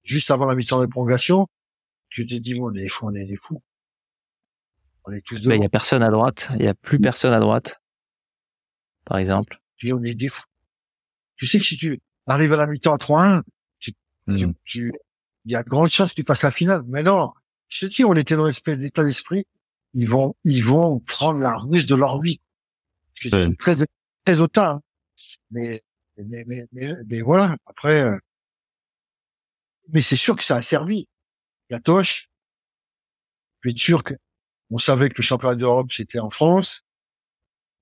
juste avant la mi-temps de prolongation, tu te dis, bon, on est des fous, on est des fous. On est tous Il y a personne à droite. Il y a plus personne à droite. Par exemple. Puis on est des fous. Tu sais que si tu arrives à la mi-temps à 3-1, tu, mm. tu, il y a de grandes chances que tu fasses la finale. Mais non, je te dis, on était dans l'état d'esprit. Ils vont, ils vont prendre la remise de leur vie. Parce que c'est très, très autant. Hein. Mais, mais, mais, mais, voilà. Après, euh, mais c'est sûr que ça a servi. Gatoche, je suis sûr que on savait que le championnat d'Europe c'était en France.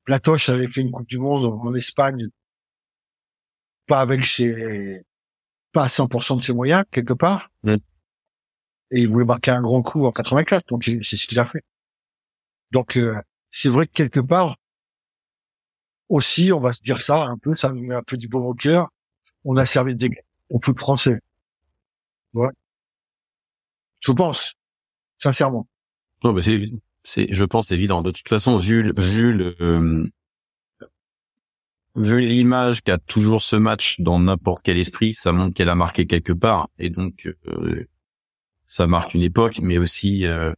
Platoche avait fait une Coupe du Monde en Espagne, pas avec ses, pas à 100% de ses moyens quelque part. Et il voulait marquer un grand coup en 84, donc c'est ce qu'il a fait. Donc euh, c'est vrai que quelque part aussi, on va se dire ça un peu, ça nous met un peu du bon au cœur. On a servi des au plus français. Ouais. Je pense, sincèrement. Non, mais c'est, c'est, je pense évident. De toute façon, vu, vu le, euh, vu l'image qu'a toujours ce match dans n'importe quel esprit, ça montre qu'elle a marqué quelque part, et donc euh, ça marque une époque, mais aussi euh,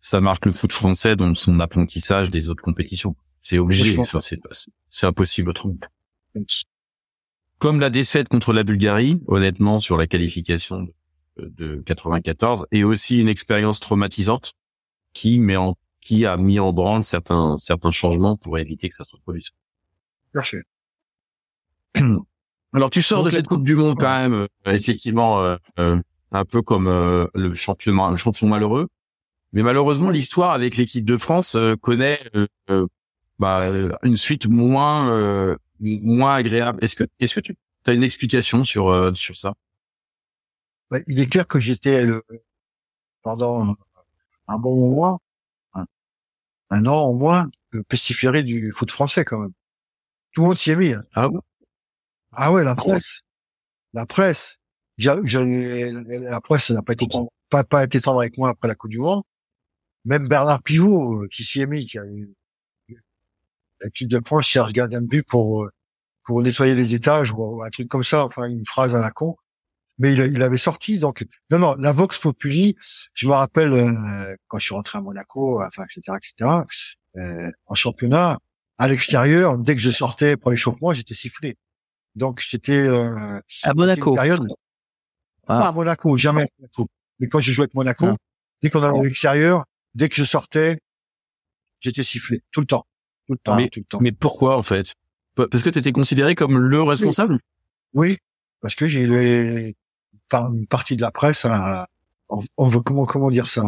ça marque le foot français dans son apprentissage des autres compétitions. C'est obligé, ça, c'est, c'est impossible autrement. Comme la défaite contre la Bulgarie, honnêtement, sur la qualification de, de 94, et aussi une expérience traumatisante qui met en qui a mis en branle certains certains changements pour éviter que ça se reproduise. Alors tu sors de cette Coupe du Monde quand même, euh, effectivement, euh, euh, un peu comme le champion, le champion malheureux. Mais malheureusement, l'histoire avec l'équipe de France connaît bah, une suite moins moins agréable. Est-ce que est-ce que tu as une explication sur sur ça? Bah, Il est clair que j'étais pendant un bon moment, un, un an au moins, le pestiféré du foot français quand même. Tout le monde s'y est mis. Hein. Ah, ah ouais, la presse. La presse. la presse n'a pas été pas, pas été tendre avec moi après la Coupe du Monde. Même Bernard Pivot, euh, qui s'y est mis, qui a eu l'équipe de France cherche gardien de but pour, euh, pour nettoyer les étages ou un truc comme ça, enfin une phrase à la con mais il, il, avait sorti. Donc, non, non, la Vox Populi, je me rappelle euh, quand je suis rentré à Monaco, enfin, etc., etc., euh, en championnat, à l'extérieur, dès que je sortais pour l'échauffement, j'étais sifflé. Donc, j'étais euh, à Monaco. Période, ah. Pas à Monaco, jamais à Monaco. Mais quand je jouais avec Monaco, ah. dès qu'on allait à l'extérieur, dès que je sortais, j'étais sifflé tout le temps, tout le temps, mais, tout le temps. Mais pourquoi en fait? Parce que tu étais considéré comme le responsable? Oui, parce que j'ai par une partie de la presse, hein, on, veut comment comment dire ça?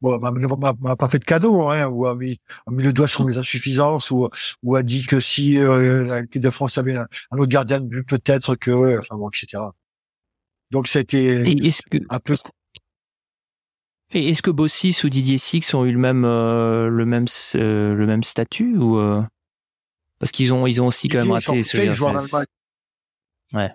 Bon, m'a pas fait de cadeau, hein, ou a mis, a mis le doigt sur mes insuffisances, ou, ou a dit que si euh, l'équipe de France avait un, autre gardien de but, peut-être que, ouais, enfin bon, etc. Donc c'était un peu. Et est-ce que Bossis ou Didier Six ont eu le même euh, le même euh, le même statut ou euh, parce qu'ils ont ils ont aussi quand même raté ce Ouais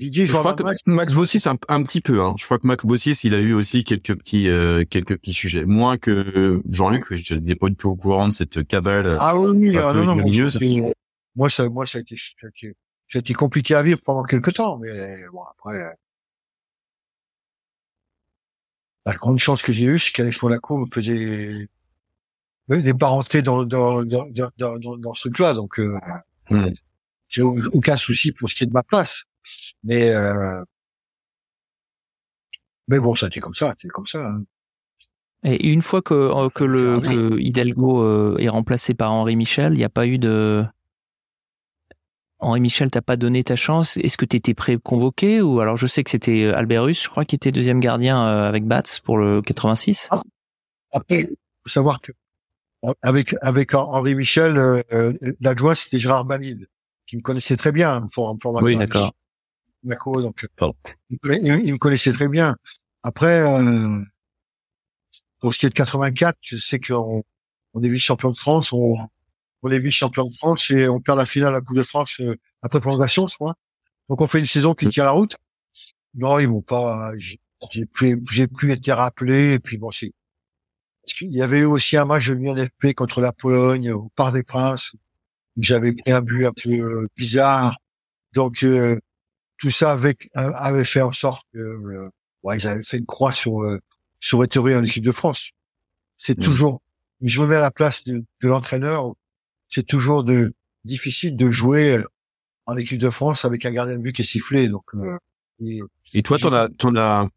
je crois que Max Bossis un, un petit peu. Hein. Je crois que Max Bossis, il a eu aussi quelques petits euh, quelques petits sujets, moins que Jean-Luc. Je n'ai pas du tout au courant de cette cabale. Ah oui, ah, non, non, moi ça, moi ça a été, ça a été compliqué à vivre pendant quelques temps, mais bon après. Euh, la grande chance que j'ai eue, c'est qu'Alex Monaco me faisait des parentés dans dans dans dans, dans, dans ce truc-là, donc euh, hmm. j'ai aucun souci pour ce qui est de ma place. Mais euh, mais bon, ça a été comme ça, c'était comme ça. Hein. Et une fois que, euh, que le que Hidalgo euh, est remplacé par Henri Michel, il n'y a pas eu de Henri Michel t'a pas donné ta chance. Est-ce que tu étais pré-convoqué ou alors je sais que c'était Alberus, je crois, qui était deuxième gardien avec Bats pour le 86. Ah. Après, faut savoir que avec avec Henri Michel, euh, l'adjoint c'était Gérard Banil, qui me connaissait très bien. Pour, pour oui, d'accord donc il, me connaissait très bien. Après, euh, pour ce qui est de 84, je sais qu'on on est vice-champion de France, on, on est vice-champion de France et on perd la finale à la Coupe de France euh, après prolongation, je crois. Donc on fait une saison qui tient la route. Non, ils m'ont pas, j'ai plus, j'ai plus été rappelé et puis bon, c'est, il y avait eu aussi un match de l'UNFP contre la Pologne au Parc des Princes. J'avais pris un but un peu euh, bizarre. Donc, euh, tout ça avec avait fait en sorte que euh, ouais, ils avaient fait une croix sur euh, sur Ettori en équipe de France. C'est mmh. toujours, je me mets à la place de, de l'entraîneur. C'est toujours de difficile de jouer euh, en équipe de France avec un gardien de but qui est sifflé. Donc, euh, et, et, toi, t'en as, t'en as,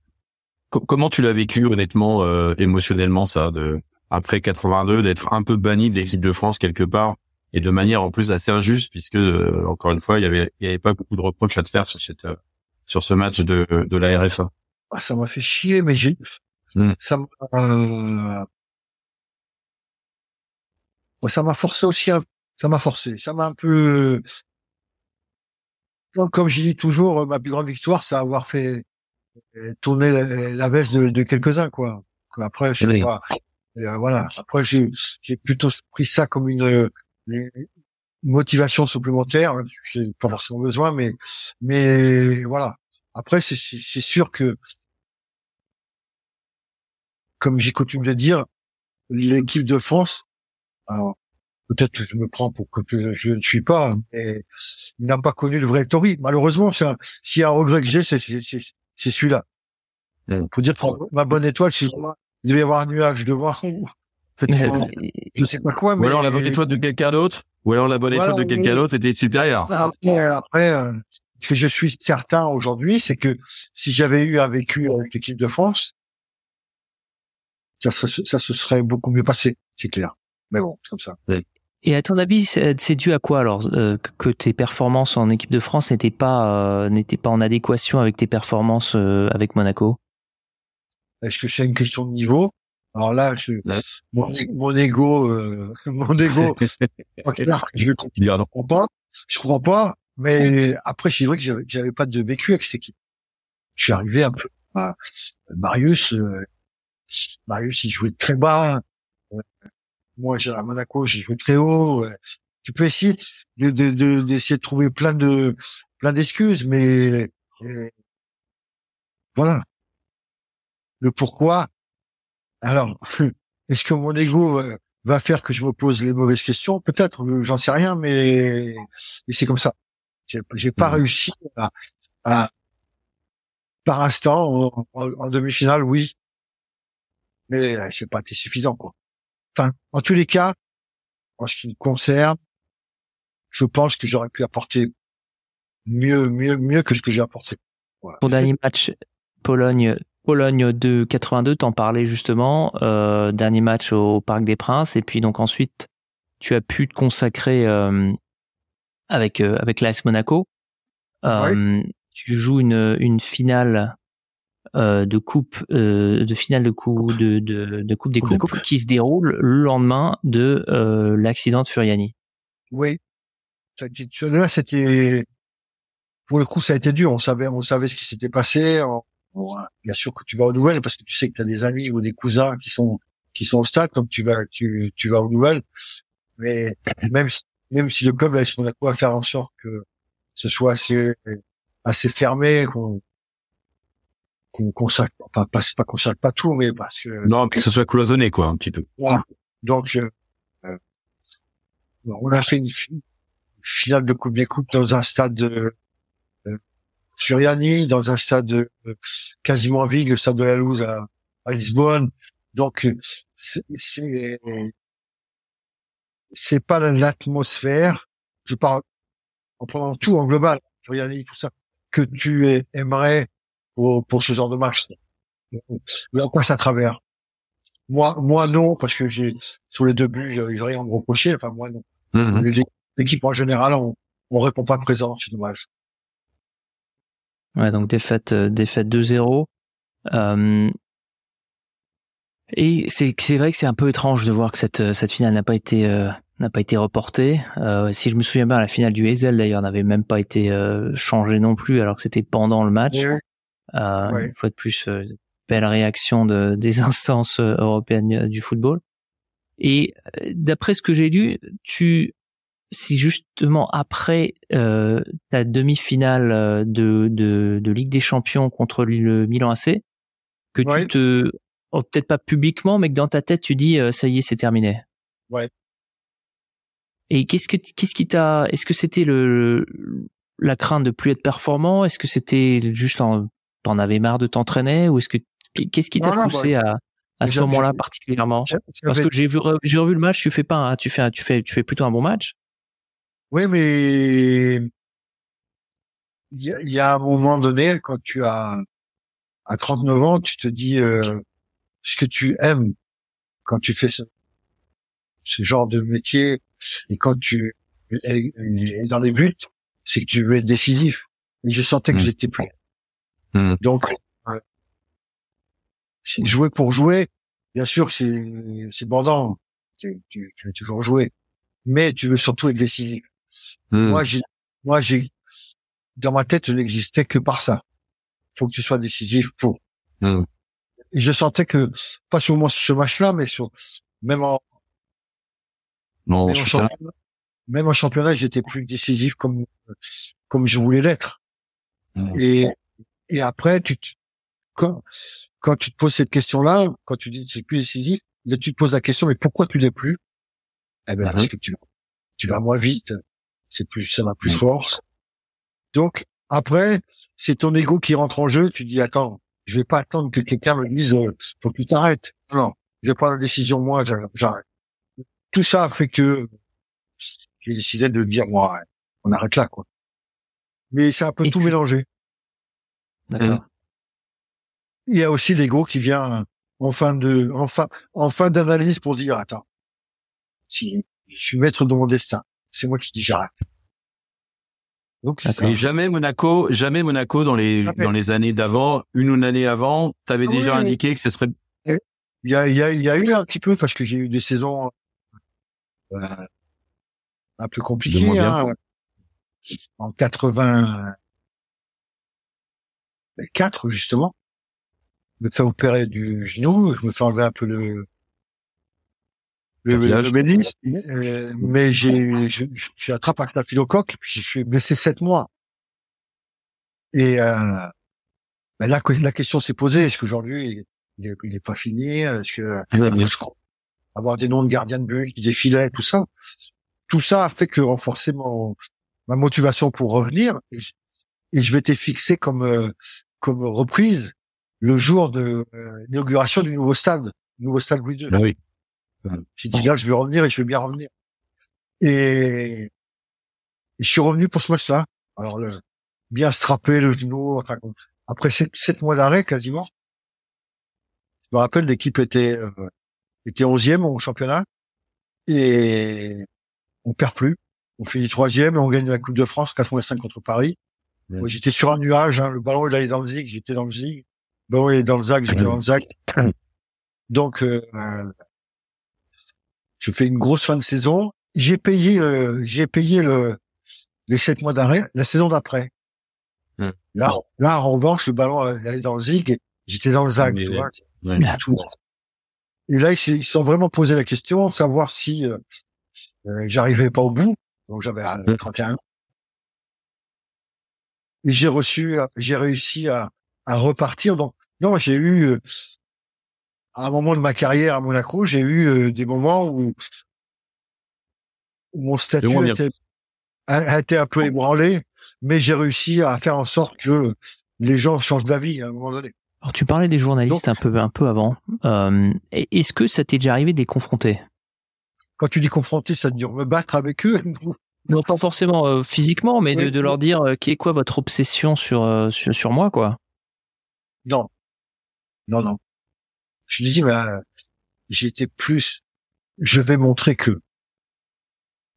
comment tu l'as vécu honnêtement, euh, émotionnellement ça, de après 82, d'être un peu banni de l'équipe de France quelque part et de manière en plus assez injuste puisque euh, encore une fois il y avait il y avait pas beaucoup de reproches à te faire sur cette euh, sur ce match de de la RFA. Ah, ça m'a fait chier, mais j'ai Hmm. ça m'a euh, ouais, ça m'a forcé aussi un- ça m'a forcé ça m'a un peu comme, comme je dis toujours ma plus grande victoire c'est avoir fait euh, tourner la, la veste de, de quelques-uns quoi après je sais Oui. pas Euh, voilà après j'ai j'ai plutôt pris ça comme une, une motivation supplémentaire j'ai pas forcément besoin mais mais voilà après c'est c'est c'est sûr que comme j'ai coutume de dire, l'équipe de France, alors, peut-être que je me prends pour que je ne suis pas, mais il n'a pas connu le vrai Tori. Malheureusement, c'est un- s'il y a un regret que j'ai, c'est, c'est, c'est- c'est celui-là. Mm. Faut dire ma bonne étoile, c'est, il devait y avoir un nuage devant. Je sais pas quoi, Ou mais. alors la bonne étoile de quelqu'un d'autre, ou alors la bonne Voilà, étoile de quelqu'un d'autre était supérieure. Après, après, euh, ce que je suis certain aujourd'hui, c'est que si j'avais eu un vécu avec l'équipe de France, ça, se- ça se serait beaucoup mieux passé, c'est clair. Mais bon, c'est comme ça. Et à ton avis, c'est dû à quoi alors euh, que- que tes performances en équipe de France n'étaient pas euh, n'étaient pas en adéquation avec tes performances euh, avec Monaco? Est-ce que c'est une question de niveau? Alors là, je, mon, mon ego, euh, mon ego, je dit, ah non. comprends pas. Je comprends pas. Mais après, c'est vrai que j'avais- j'avais pas de vécu avec cette équipe. Je suis arrivé un peu. à- Marius, euh, Marius, il jouait très bas. Euh, Moi, j'ai- à Monaco, j'ai joué très haut. Tu peux essayer de, de, de- d'essayer de trouver plein de, plein d'excuses, mais euh, voilà. Le pourquoi. Alors, est-ce que mon ego euh, va faire que je me pose les mauvaises questions? Peut-être, euh, j'en sais rien, mais, c'est comme ça. J'ai, j'ai pas Mhm. réussi à, à- par instant, en, demi-finale, oui, mais euh, c'est pas été suffisant, quoi. Enfin, en tous les cas, en ce qui me concerne, je pense que j'aurais pu apporter mieux, mieux, mieux que ce que j'ai apporté. Voilà. Ton dernier match Pologne Pologne de 82, t'en parlais justement, euh, dernier match au Parc des Princes, et puis donc ensuite tu as pu te consacrer euh, avec euh, avec l'AS Monaco. Euh, Tu joues une une finale euh, de coupe euh, de finale de coupe de, de, de coupe des Coupe des coupes qui se déroule le lendemain de euh, l'accident de Furiani. Oui. Là, c'était, pour le coup, ça a été dur. On savait, on savait ce qui s'était passé. On- on- bien sûr que tu vas aux nouvelles parce que tu sais que tu as des amis ou des cousins qui sont, qui sont au stade, donc tu vas, tu, tu vas aux nouvelles. Mais même si, même si le club, là, on a quoi faire en sorte que ce soit assez, assez fermé, qu'on, qu'on consacre, pas, pas, pas consacre pas tout, mais parce que, Non, que ce soit cloisonné, quoi, un petit peu. voilà. Donc, euh, euh, on a fait une fi- finale de Coupe des Coupes dans un stade de euh, Furiani, dans un stade euh, quasiment vide, le stade de la Louse à, à Lisbonne. Donc, euh, c'est c'est pas l'atmosphère. Je parle en prenant tout en global, Furiani, tout ça, que tu ai- aimerais pour, pour ce genre de match. Mais on passe à travers? Moi, moi non, parce que j'ai sur les deux buts, j'ai rien me reprocher. Enfin, moi non. L'é- L'équipe en général, on, on répond pas présent, c'est dommage. Ouais, donc défaite, défaite 2-0. Euh, et c'est c'est vrai que c'est un peu étrange de voir que cette euh, cette finale n'a pas été euh, n'a pas été reportée. Euh, si je me souviens bien, la finale du Hazel d'ailleurs n'avait même pas été euh, changée non plus, alors que c'était pendant le match. Euh, Ouais. Une fois de plus, euh, belle réaction de, des instances euh, européennes du football. Et d'après ce que j'ai lu, tu, si justement après euh, ta demi-finale euh, de, de, de Ligue des Champions contre le Milan AC, que Ouais. tu te, oh, peut-être pas publiquement, mais que dans ta tête tu dis euh, ça y est, c'est terminé. Ouais. Et qu'est-ce que qu'est-ce qui t'a, est-ce que c'était le la crainte de plus être performant? Est-ce que c'était juste en t'en avais marre de t'entraîner? Ou est-ce que qu'est-ce qui t'a non, poussé bah, à à ce moment-là particulièrement? Parce que j'ai vu j'ai revu le match, tu fais pas un- tu fais un- tu fais tu fais plutôt un bon match. Oui, mais il y, y a un moment donné quand tu as à 39 ans, tu te dis euh, ce que tu aimes quand tu fais ce, ce genre de métier et quand tu es dans les buts, c'est que tu veux être décisif. Et je sentais que Mm. j'étais plus. Mm. Donc, euh, jouer pour jouer, bien sûr, c'est c'est bandant. Tu, tu, tu veux toujours jouer, mais tu veux surtout être décisif. Hmm. Moi, j'ai, moi, j'ai, dans ma tête, je n'existais que par ça. Faut que tu sois décisif pour. Mm. Et je sentais que, pas sur mon- ce match-là, mais sur, même en, Non, même en championnat, même en championnat, j'étais plus décisif comme, comme je voulais l'être. Mm. Et, et après, tu, te- quand, quand tu te poses cette question-là, quand tu dis que c'est plus décisif, là, tu te poses la question, mais pourquoi tu l'es plus? Eh ben, parce que tu, tu vas moins vite. C'est plus, ça va plus force. Donc, après, c'est ton ego qui rentre en jeu. Tu dis, attends, je vais pas attendre que quelqu'un me dise, euh, faut que tu t'arrêtes. Non, je vais prendre la décision, moi, j'arrête-. Tout ça a fait que j'ai décidé de dire, moi, on arrête là, quoi. Mais c'est un peu Et tout tu- mélangé. D'accord. Il y a aussi l'ego qui vient en fin de, en fin, en fin d'analyse pour dire, attends, si je suis maître de mon destin, c'est moi qui dis j'arrête. Donc, c'est ça. Et jamais Monaco, jamais Monaco dans les Jamais. dans les années d'avant, une ou une année avant, t'avais Ah déjà oui, oui. indiqué que ce serait Il y a, il y a, il y a eu un petit peu parce que j'ai eu des saisons euh, un peu compliquées. Hein. En 84 justement, je me fais opérer du genou, je me fais enlever un peu le le ménisque, euh, mais j'ai je, je, je attrape un staphylocoque et puis je suis blessé sept mois. Et euh, ben là, la question s'est posée est-ce qu'aujourd'hui il est, il est pas fini Est-ce que je crois, avoir des noms de gardiens de but qui défilaient, tout ça. Tout ça a fait que renforcer mon, ma motivation pour revenir. Et je, et je m'étais fixé comme, euh, comme reprise le jour de euh, l'inauguration du nouveau stade, nouveau stade Louis II. Ah oui. J'ai dit là, je vais revenir et je vais bien revenir. Et, et je suis revenu pour ce match-là. Alors, le, bien strappé le genou. Enfin, après sept, sept mois d'arrêt quasiment. Je me rappelle, l'équipe était euh, était onzième au championnat et on perd plus. On finit troisième et on gagne la Coupe de France 85 contre Paris. Moi, j'étais sur un nuage. Hein, le ballon il allait dans le zig, j'étais dans le zig. Le ballon il est dans le zac, j'étais dans le zac. Donc, euh, je fais une grosse fin de saison. J'ai payé, euh, j'ai payé le les sept mois d'arrêt la saison d'après. Hmm. Là, là, en revanche, le ballon euh, allait dans le zig. et J'étais dans le Mais- tu vois. Et là, ils se sont vraiment posé la question de savoir si euh, euh, j'arrivais pas au bout. Donc j'avais euh, Mm. 31 ans. Et j'ai reçu, euh, j'ai réussi à, à repartir. Donc non, j'ai eu euh, à un moment de ma carrière à Monaco, j'ai eu euh, des moments où, où mon statut a, a été un peu ébranlé, mais j'ai réussi à faire en sorte que les gens changent d'avis à un moment donné. Alors tu parlais des journalistes un peu un peu avant. Euh, Est-ce que ça t'est déjà arrivé de les confronter? Quand tu dis confronter, ça veut dire me battre avec eux. Non, pas forcément euh, physiquement, mais de, Oui, de oui. leur dire euh, qui est quoi votre obsession sur, euh, sur sur moi quoi? Non. Non, non. Je lui dis, bah, j'étais plus, je vais montrer que.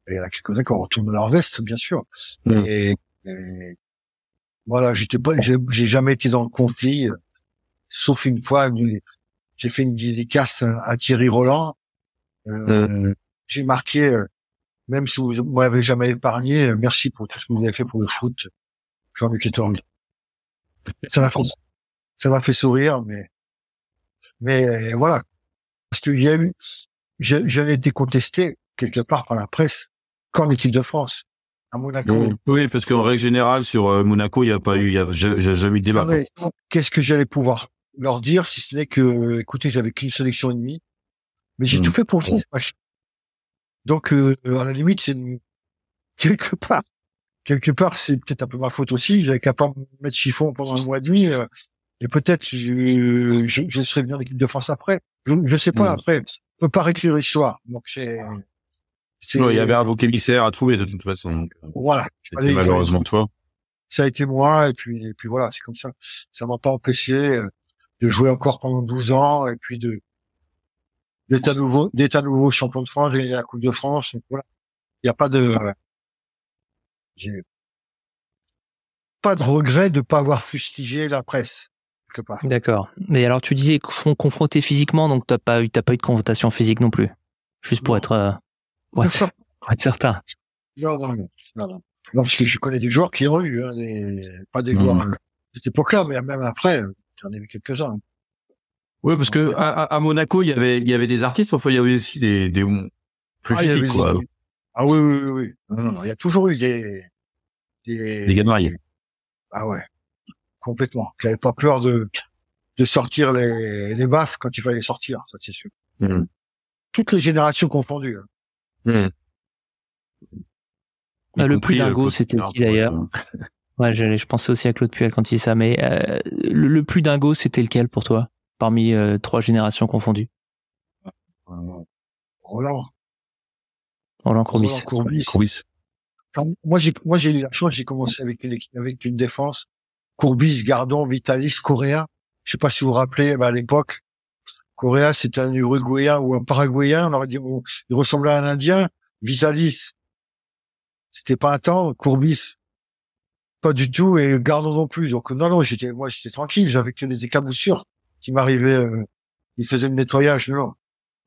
Et il y en a quelques-uns qui retournent leur veste, bien sûr. Mm. Et, et voilà, j'étais pas, j'ai j'ai jamais été dans le conflit, euh, sauf une fois, j'ai fait une dédicace à Thierry Roland. Euh, J'ai marqué, euh, même si vous m'avez jamais épargné, euh, merci pour tout ce que vous avez fait pour le foot, Jean-Luc Ettori. Ça m'a fait, ça m'a fait sourire, mais, mais euh, voilà. Parce qu'il y a eu, je- ai été contesté quelque part par la presse qu'en équipe de France, à Monaco. Oui, Oui, parce qu'en règle générale sur euh, Monaco, il y a pas eu, il y a j'ai j'ai jamais eu de débat. Ah. Qu'est-ce que j'allais pouvoir leur dire si ce n'est que, écoutez, j'avais qu'une sélection et demie, mais j'ai Mm. tout fait pour match. Donc, euh, à la limite, c'est quelque part, quelque part, c'est peut-être un peu ma faute aussi. J'avais qu'à pas me mettre chiffon pendant un mois et demi, euh, et peut-être je, je, je serais venu en équipe de France après. Je, je sais pas Mm. après. On peut pas réécrire l'histoire. Donc c'est, Ouais, il y avait un bouc émissaire à trouver de toute façon. euh, voilà. C'était malheureusement toi. ça a été moi et puis et puis voilà c'est comme ça ça m'a pas empêché euh, de jouer encore pendant 12 ans et puis de d'être à nouveau d'être à nouveau champion de France, gagner la Coupe de France. donc Voilà. Il n'y a pas de j'ai pas de regret de pas avoir fustigé la presse quelque part. D'accord. Mais alors tu disais confron- confronté physiquement, donc t'as pas eu t'as pas eu de confrontation physique non plus. Juste pour Non. être, euh, pour être, pour être certain. Non, non, non, non, parce que je connais des joueurs qui ont eu, hein, des, pas des Mhm. joueurs de cette époque-là, mais même après, j'en ai vu quelques-uns. Ouais, parce que à, à- à Monaco, il y avait il y avait des artistes, enfin il y avait aussi des des plus Ah, physiques avait- quoi. Ah oui, oui, oui, oui. Non, non, non, il y a toujours eu des, des, Des gars mariés. Ah ouais. Complètement. Qui n'avaient pas peur de, de sortir les, les bases quand il fallait sortir, ça c'est sûr. Mhm. Toutes les générations confondues. hein. Mhm. Ah, Y le plus dingo, euh, c'était qui, d'ailleurs Ouais, je, je pensais aussi à Claude Puel quand il dit ça, mais euh, le, le plus dingo, c'était lequel pour toi parmi euh, trois générations confondues? Euh, Roland. Roland Courbis. Roland Courbis. Courbis. Enfin, moi, j'ai, moi, j'ai eu la chance, j'ai commencé avec une, avec une défense. Courbis, Gardon, Vitalis, Correa. Je sais pas si vous vous rappelez, bah, à l'époque, Correa, c'était un Uruguayen ou un Paraguayen. On aurait dit, bon, il ressemblait à un Indien. Vitalis, c'était pas un temps. Courbis, pas du tout. Et Gardon non plus. Donc, non, non, j'étais, moi, j'étais tranquille. J'avais que des éclaboussures qui m'arrivaient, euh, ils faisaient le nettoyage. Non.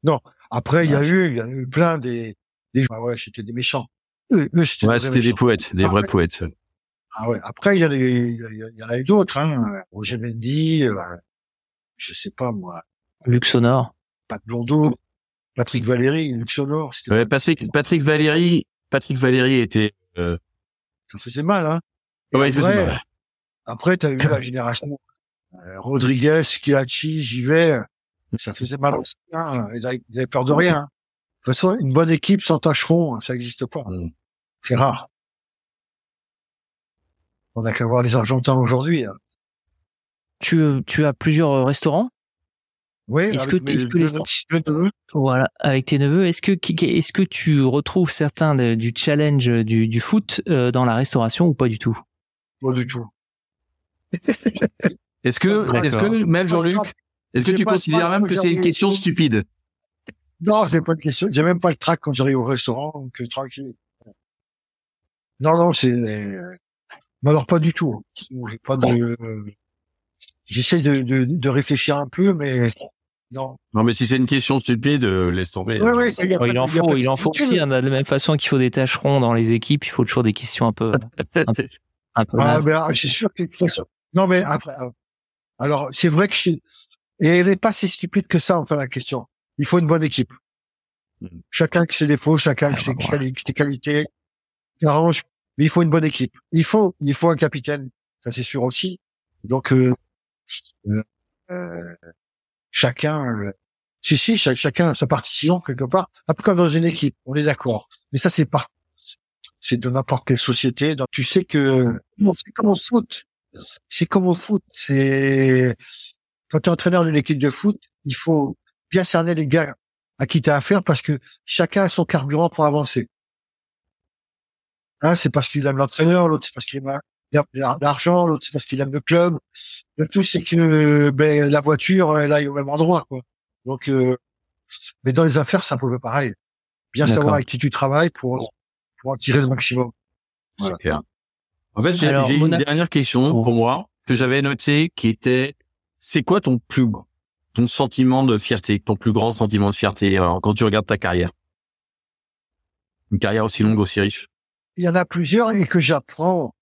Non. Après, il y a eu, il y a eu plein des, des, ah ouais, c'était des méchants. Eux, eux, c'était Ouais, c'était des poètes, des vrais poètes. Ah ouais. Après, il y a des, il y, a- il y en a eu d'autres, hein. Roger Mendy, euh, je sais pas, moi, Luxonor. Pat Blondeau, Patrick Valéry, Luc Ouais, Patrick Patrick Valéry, Patrick Valéry était euh, ça faisait mal, hein. Et ouais, il faisait après, mal. après, t'as eu la génération, euh, Rodriguez, Kiachi, Givet, ça faisait mal aussi, hein. Ils avaient ils avaient peur de rien. hein. De toute façon, une bonne équipe sans tâcheron, ça n'existe pas. Mm. C'est rare. On n'a qu'à voir les Argentins aujourd'hui. hein. Tu, euh, tu as plusieurs euh, restaurants? Oui, Est-ce avec que- est-ce que les- neveux. Voilà, avec tes neveux. Est-ce que est-ce que tu retrouves certains de- du challenge du, du foot euh, dans la restauration ou pas du tout? Pas du tout. Est-ce que est-ce que même Jean-Luc, est-ce que tu pas- considères pas- même que c'est une question stupide? Non, c'est pas une question. J'ai même pas le trac quand j'arrive au restaurant, donc euh, tranquille. Non, non, c'est. Mais alors pas du tout. J'ai pas de. J'essaie de, de, de réfléchir un peu, mais non. Non, mais si c'est une question stupide, euh, laisse tomber. Ouais, ouais, Il de- en faut, il en faut aussi. hein, de la même façon qu'il faut des tâcherons dans les équipes, il faut toujours des questions un peu, un peu Ah, nazes. ben, c'est sûr que de toute façon- Non, mais après. euh, Alors, c'est vrai que je... Et elle n'est pas si stupide que ça, enfin, la question. Il faut une bonne équipe. Mhm. Chacun qui ses défauts, chacun qui ses, bah, ses qualités. Ça arrange. Mais il faut une bonne équipe. Il faut, il faut un capitaine. Ça, c'est sûr aussi. Donc, euh, euh, chacun, euh, si, si, cha- chacun a sa partition quelque part. Un peu comme dans une équipe. On est d'accord. Mais ça, c'est pas, c'est de n'importe quelle société. Donc, tu sais que, c'est comme au foot. C'est comme au foot. C'est, quand tu es entraîneur d'une équipe de foot, il faut bien cerner les gars à qui tu as affaire parce que chacun a son carburant pour avancer. Un, c'est parce qu'il aime l'entraîneur, l'autre c'est parce qu'il aime la- l'argent, l'autre c'est parce qu'il aime le club. Le tout c'est que ben, la voiture elle aille au même endroit. Quoi. Donc, euh, mais dans les affaires c'est un peu pareil. Bien savoir avec qui tu travailles pour pour en tirer le maximum. C'est clair. En fait, j'ai une dernière question pour moi que j'avais notée qui était c'est quoi ton plus ton sentiment de fierté, ton plus grand sentiment de fierté euh, quand tu regardes ta carrière? Une carrière aussi longue, aussi riche? Il y en a plusieurs et que j'apprends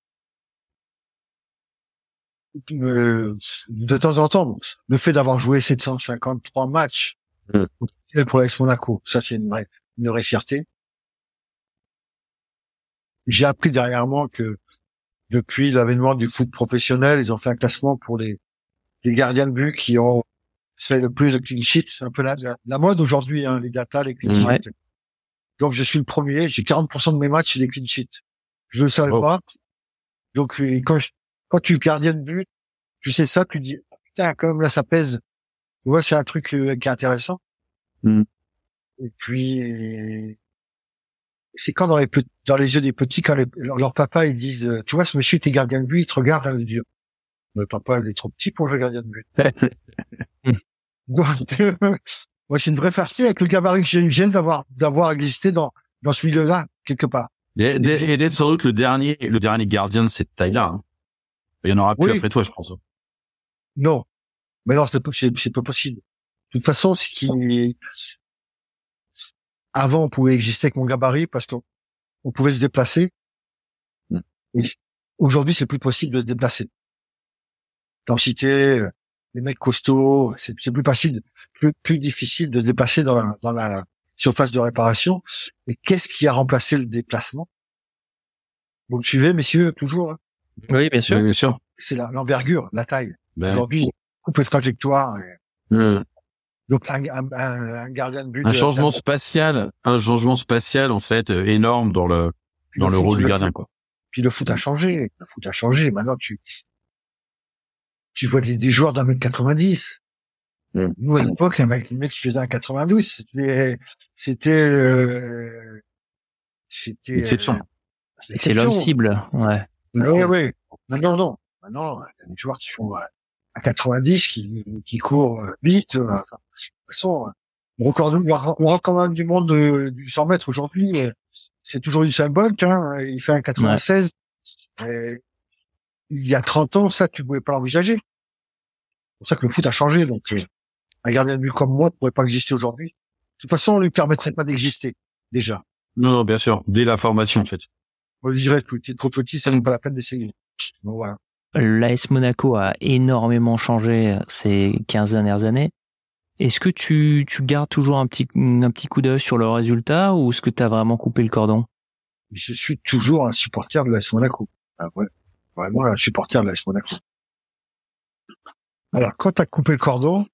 euh, de temps en temps. Le fait d'avoir joué 753 matchs Mm. pour l'Aix Monaco, ça c'est une vraie, une vraie fierté. J'ai appris dernièrement que depuis l'avènement du foot professionnel, ils ont fait un classement pour les, les gardiens de but qui ont fait le plus de clean sheets. C'est un peu la, la mode aujourd'hui, hein, les data, les clean Mm. sheets. Ouais. Donc je suis le premier. J'ai 40% de mes matchs c'est des clean sheets. Je le savais Oh. pas. Donc euh, quand je- quand tu es gardien de but, tu sais ça, tu dis Ah, putain quand même là ça pèse. Tu vois c'est un truc euh, qui est intéressant. Mm. Et puis euh, c'est quand dans les dans les yeux des petits quand les- leur, leur papa ils disent tu vois ce monsieur était gardien de but il te regarde dans les yeux. Mais papa, il est trop petit pour jouer gardien de but. Donc, moi, c'est une vraie fierté avec le gabarit que j'ai d'avoir, d'avoir existé dans, dans ce milieu-là, quelque part. Et, d'être sans doute le dernier, le dernier gardien de cette taille-là. Hein. Il y en aura plus après toi, je pense. Non. Mais non, c'est pas, c'est pas possible. De toute façon, ce qui, avant, on pouvait exister avec mon gabarit parce qu'on on pouvait se déplacer. Hmm. Et aujourd'hui, c'est plus possible de se déplacer. Densité, les mecs costauds, c'est plus facile, plus, plus difficile de se déplacer dans la, dans la surface de réparation. Et qu'est-ce qui a remplacé le déplacement? Vous me suivez, messieurs, toujours hein? Oui, bien sûr. bien sûr. C'est l'envergure, la, taille. Ben. Aujourd'hui, coupe de trajectoire. Hmm. Donc un, un, un, gardien de but. Un changement spatial, un changement spatial en fait euh, énorme dans le dans le, le rôle du gardien quoi. Puis le foot a changé, le foot a changé. Maintenant tu tu vois des, des joueurs d'un mètre 90. Mm. Nous à l'époque un mec, un mec qui faisait un 92, c'était c'était euh, c'était exception. Euh, c'est l'homme cible, ouais. Oui, oui. Maintenant non. Maintenant les joueurs qui font à 90 qui, qui court vite. Euh, enfin, de toute façon, on rentre quand même du monde de, du 100 mètres aujourd'hui. C'est toujours une symbole. Hein, il fait un 96. Il y a 30 ans, ça, tu pouvais pas l'envisager. C'est pour ça que le foot a changé. Donc, euh, un gardien de but comme moi ne pourrait pas exister aujourd'hui. De toute façon, on lui permettrait pas d'exister, déjà. Non, non, bien sûr. Dès la formation, en fait. On lui dirait que tu es trop petit, ça n'est pas la peine d'essayer. Bon, voilà. L'AS Monaco a énormément changé ces 15 dernières années. Est-ce que tu, tu gardes toujours un petit, un petit coup d'œil sur le résultat ou est-ce que tu as vraiment coupé le cordon? Je suis toujours un supporter de l'AS Monaco. Ah ouais, vraiment un supporter de l'AS Monaco. Alors, quand as coupé le cordon,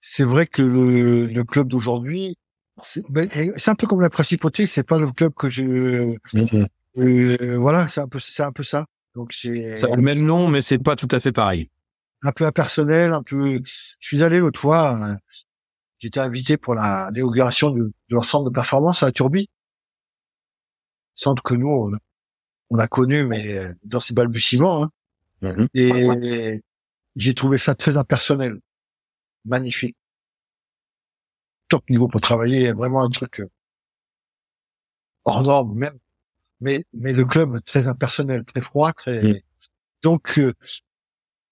c'est vrai que le, le club d'aujourd'hui, c'est ben, un peu comme la principauté, c'est pas le club que je... Mm-hmm. Euh, voilà, c'est un peu, c'est un peu ça. Donc c'est. Ça a le même nom, mais c'est pas tout à fait pareil. Un peu impersonnel, un peu. Je suis allé l'autre fois. Euh, j'étais invité pour la l'inauguration de, de, leur centre de performance à Turbi. Centre que nous on, a connu, mais dans ses balbutiements. Hein. Mm-hmm. Et j'ai trouvé ça très impersonnel, magnifique, top niveau pour travailler, vraiment un truc euh, hors norme même mais mais le club très impersonnel, très froid, très mm. donc euh,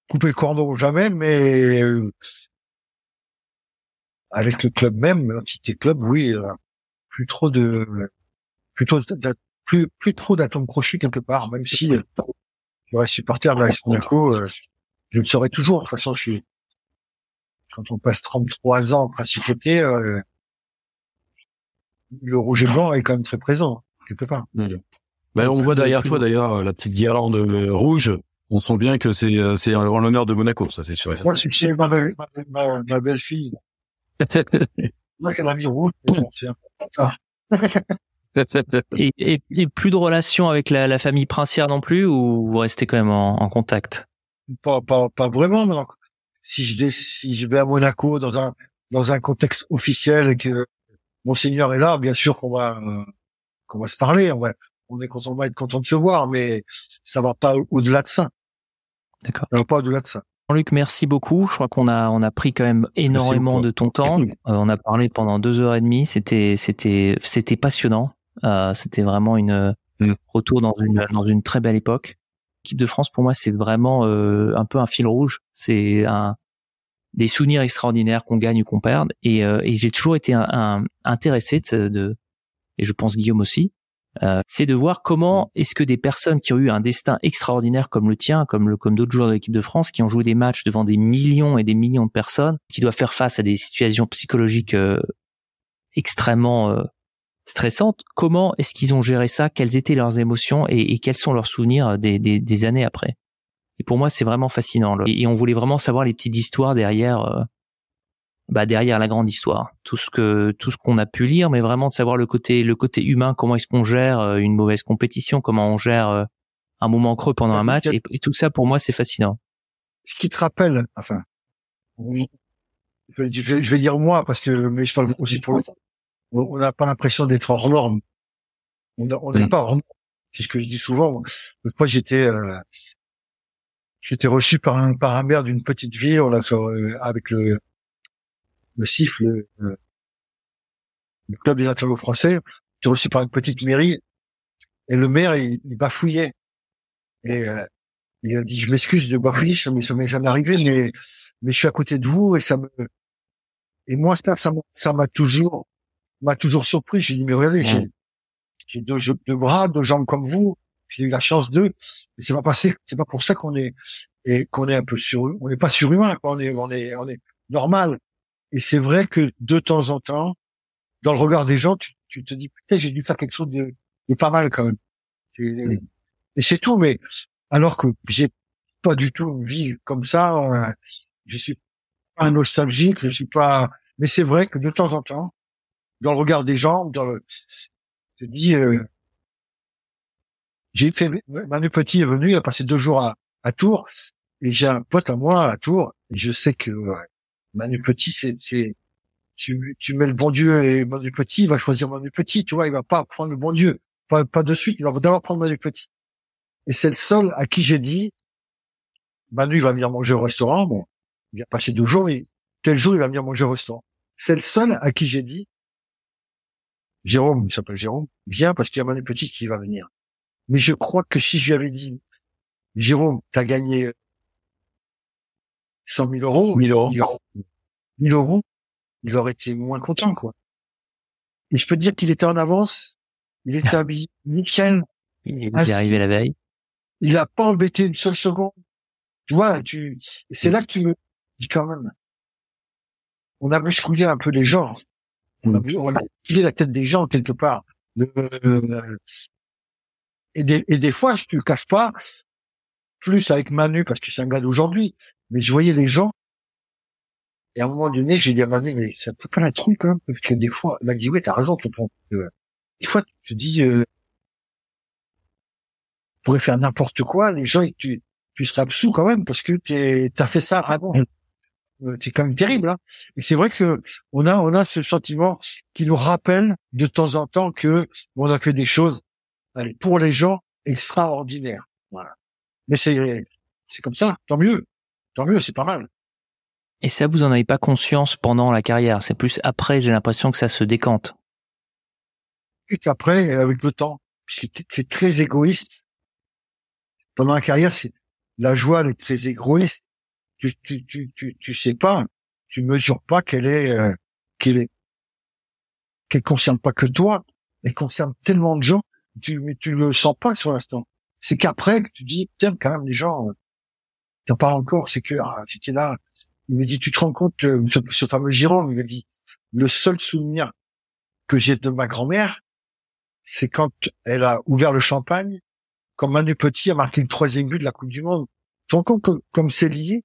couper le cordon jamais, mais euh, avec le club même, l'entité club, oui, euh, plus trop de de, plus plus trop d'atomes crochus quelque part, même si euh, je reste supporter de la Monaco, je le serai toujours. De toute façon, je suis quand on passe 33 ans en principauté, le rouge et blanc est quand même très présent quelque part. Mm. Ben, on voit derrière toi d'ailleurs la petite guirlande euh, rouge. On sent bien que c'est euh, c'est en l'honneur de Monaco, ça c'est sûr. Moi, c'est ma, ma, ma, ma belle-fille. Moi, qu'elle a mis rouge. et, et, et, plus de relation avec la, la, famille princière non plus, ou vous restez quand même en, en contact? Pas pas pas vraiment. Mais si je si je vais à Monaco dans un dans un contexte officiel et que monseigneur est là, bien sûr qu'on va euh, qu'on va se parler. On va on est content, on va être content de se voir, mais ça va pas au-delà de ça. D'accord. Ça va pas au-delà de ça. Jean-Luc, merci beaucoup. Je crois qu'on a on a pris quand même énormément de ton temps. Euh, on a parlé pendant deux heures et demie. C'était c'était c'était passionnant. Euh, c'était vraiment une mm. retour dans une dans une très belle époque. L'équipe de France pour moi c'est vraiment euh, un peu un fil rouge. C'est un des souvenirs extraordinaires qu'on gagne ou qu'on perde. Et, euh, et j'ai toujours été un, un, intéressé de, de, et je pense Guillaume aussi, euh, c'est de voir comment est-ce que des personnes qui ont eu un destin extraordinaire comme le tien, comme le comme d'autres joueurs de l'équipe de France, qui ont joué des matchs devant des millions et des millions de personnes, qui doivent faire face à des situations psychologiques euh, extrêmement euh, stressantes, comment est-ce qu'ils ont géré ça? Quelles étaient leurs émotions et, et quels sont leurs souvenirs des, des, des, années après? Et pour moi, c'est vraiment fascinant. Et, et, on voulait vraiment savoir les petites histoires derrière bah, derrière la grande histoire. Tout ce que tout ce qu'on a pu lire, mais vraiment de savoir le côté le côté humain, comment est-ce qu'on gère euh, une mauvaise compétition, comment on gère euh, un moment creux pendant un match, et, tout ça pour moi c'est fascinant. Ce qui te rappelle, enfin, je, je, vais dire moi parce que mais je parle aussi pour On n'a pas l'impression d'être hors norme. On n'est mm. pas hors norme. C'est ce que je dis souvent. Moi, j'étais euh, j'étais reçu par un par un maire d'une petite ville, on a euh, avec le le CIF, le, le club des internautes français, j'étais reçu par une petite mairie et le maire il, il bafouillait et euh, il a dit je m'excuse de bafouiller, ça m'est ça m'est jamais arrivé, mais mais je suis à côté de vous et ça me et moi ça ça m'a toujours m'a toujours surpris. J'ai dit mais regardez, j'ai j'ai deux, bras, deux jambes comme vous. J'ai eu la chance d'eux. Mais c'est pas passé. C'est pas pour ça qu'on est et qu'on est un peu sur. On n'est pas surhumain. quoi. On est on est on est normal. Et c'est vrai que de temps en temps, dans le regard des gens, tu, tu te dis putain j'ai dû faire quelque chose de, de pas mal quand même. C'est- Et c'est tout. Mais alors que j'ai pas du tout une vie comme ça. euh, je suis pas nostalgique. Je suis pas. Mais c'est vrai que de temps en temps, dans le regard des gens, dans le, je te dis, euh, j'ai fait, Manu Petit est venu, il a passé deux jours à, à Tours, et j'ai un pote à moi à Tours, et je sais que euh, Manu Petit, c'est, c'est, tu, tu mets le bon Dieu et Manu Petit, il va choisir Manu Petit, tu vois, il va pas prendre le bon Dieu, pas, pas de suite, il va d'abord prendre Manu Petit. Et c'est le seul à qui j'ai dit, Manu il va venir manger au restaurant, bon, il vient passer deux jours, mais tel jour il va venir manger au restaurant. C'est le seul à qui j'ai dit, Jérôme, il s'appelle Jérôme, viens parce qu'il y a Manu Petit qui va venir. Mais je crois que si je lui avais dit, Jérôme, t'as gagné 100 000 euros, 1000 euros. il aurait, 1000 euros, il aurait été moins content, quoi. Et je peux te dire qu'il était en avance, il était habillé nickel, Il Ah, est si. arrivé la veille. il a pas embêté une seule seconde. Tu vois, tu, c'est là que tu me dis quand même, on a bousculé un peu les gens. On a, on a la tête des gens quelque part. Euh, et, des, et des fois, je te le cache pas, plus avec Manu parce que c'est un gars d'aujourd'hui, mais je voyais les gens. Et à un moment donné, j'ai dit à Manu, mais ça peut pas la trompe quand même, parce que des fois, il m'a dit, ouais, t'as raison, tonton. Euh, Des fois, tu te dis, euh, tu pourrais faire n'importe quoi, les gens, tu, tu serais absous quand même, parce que t'es, t'as fait ça vraiment. Euh, C'est quand même terrible, hein. Et c'est vrai que on a, on a ce sentiment qui nous rappelle de temps en temps que on a fait des choses, allez, pour les gens, extraordinaires. Voilà. Mais c'est, c'est comme ça. Tant mieux. Tant mieux, c'est pas mal. Et ça, vous en avez pas conscience pendant la carrière. C'est plus après, j'ai l'impression que ça se décante. Et après, avec le temps, c'est c'est très égoïste. Pendant la carrière, c'est la joie, elle est très égoïste. Tu, tu, tu, tu, tu sais pas, tu mesures pas qu'elle est, euh, qu'elle est, qu'elle concerne pas que toi, elle concerne tellement de gens, tu, mais tu le sens pas sur l'instant. C'est qu'après que tu dis, putain, quand même, les gens, euh, t'en parles encore, c'est que, ah, j'étais là, il me dit, tu te rends compte, euh, ce, fameux Jérôme, il me dit, le seul souvenir que j'ai de ma grand-mère, c'est quand elle a ouvert le champagne, quand Manu Petit a marqué le troisième but de la Coupe du Monde. Tu te rends compte que- comme c'est lié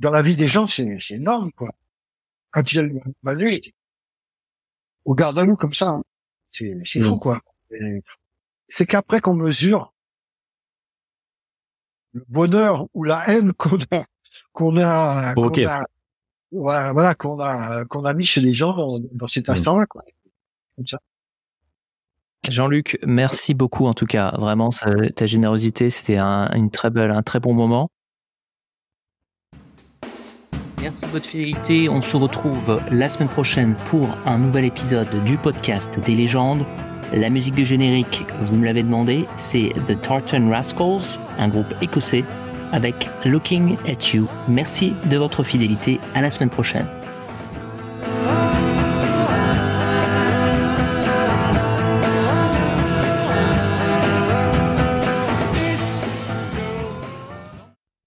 dans la vie des gens, c'est c'est énorme, quoi. Quand il a le- Manu, il était au garde à nous comme ça, hein. c'est c'est fou, quoi. Et C'est qu'après qu'on mesure le bonheur ou la haine qu'on a, qu'on a, qu'on Provoqué. a, voilà, voilà, qu'on a, qu'on a mis chez les gens dans, dans cet instant-là, quoi. Comme ça. Jean-Luc, merci beaucoup en tout cas. Vraiment, ça- ta générosité, c'était un, une très belle, un très bon moment. Merci de votre fidélité. On se retrouve la semaine prochaine pour un nouvel épisode du podcast des légendes. La musique du générique, vous me l'avez demandé, c'est The Tartan Rascals, un groupe écossais, avec Looking at You. Merci de votre fidélité. À la semaine prochaine.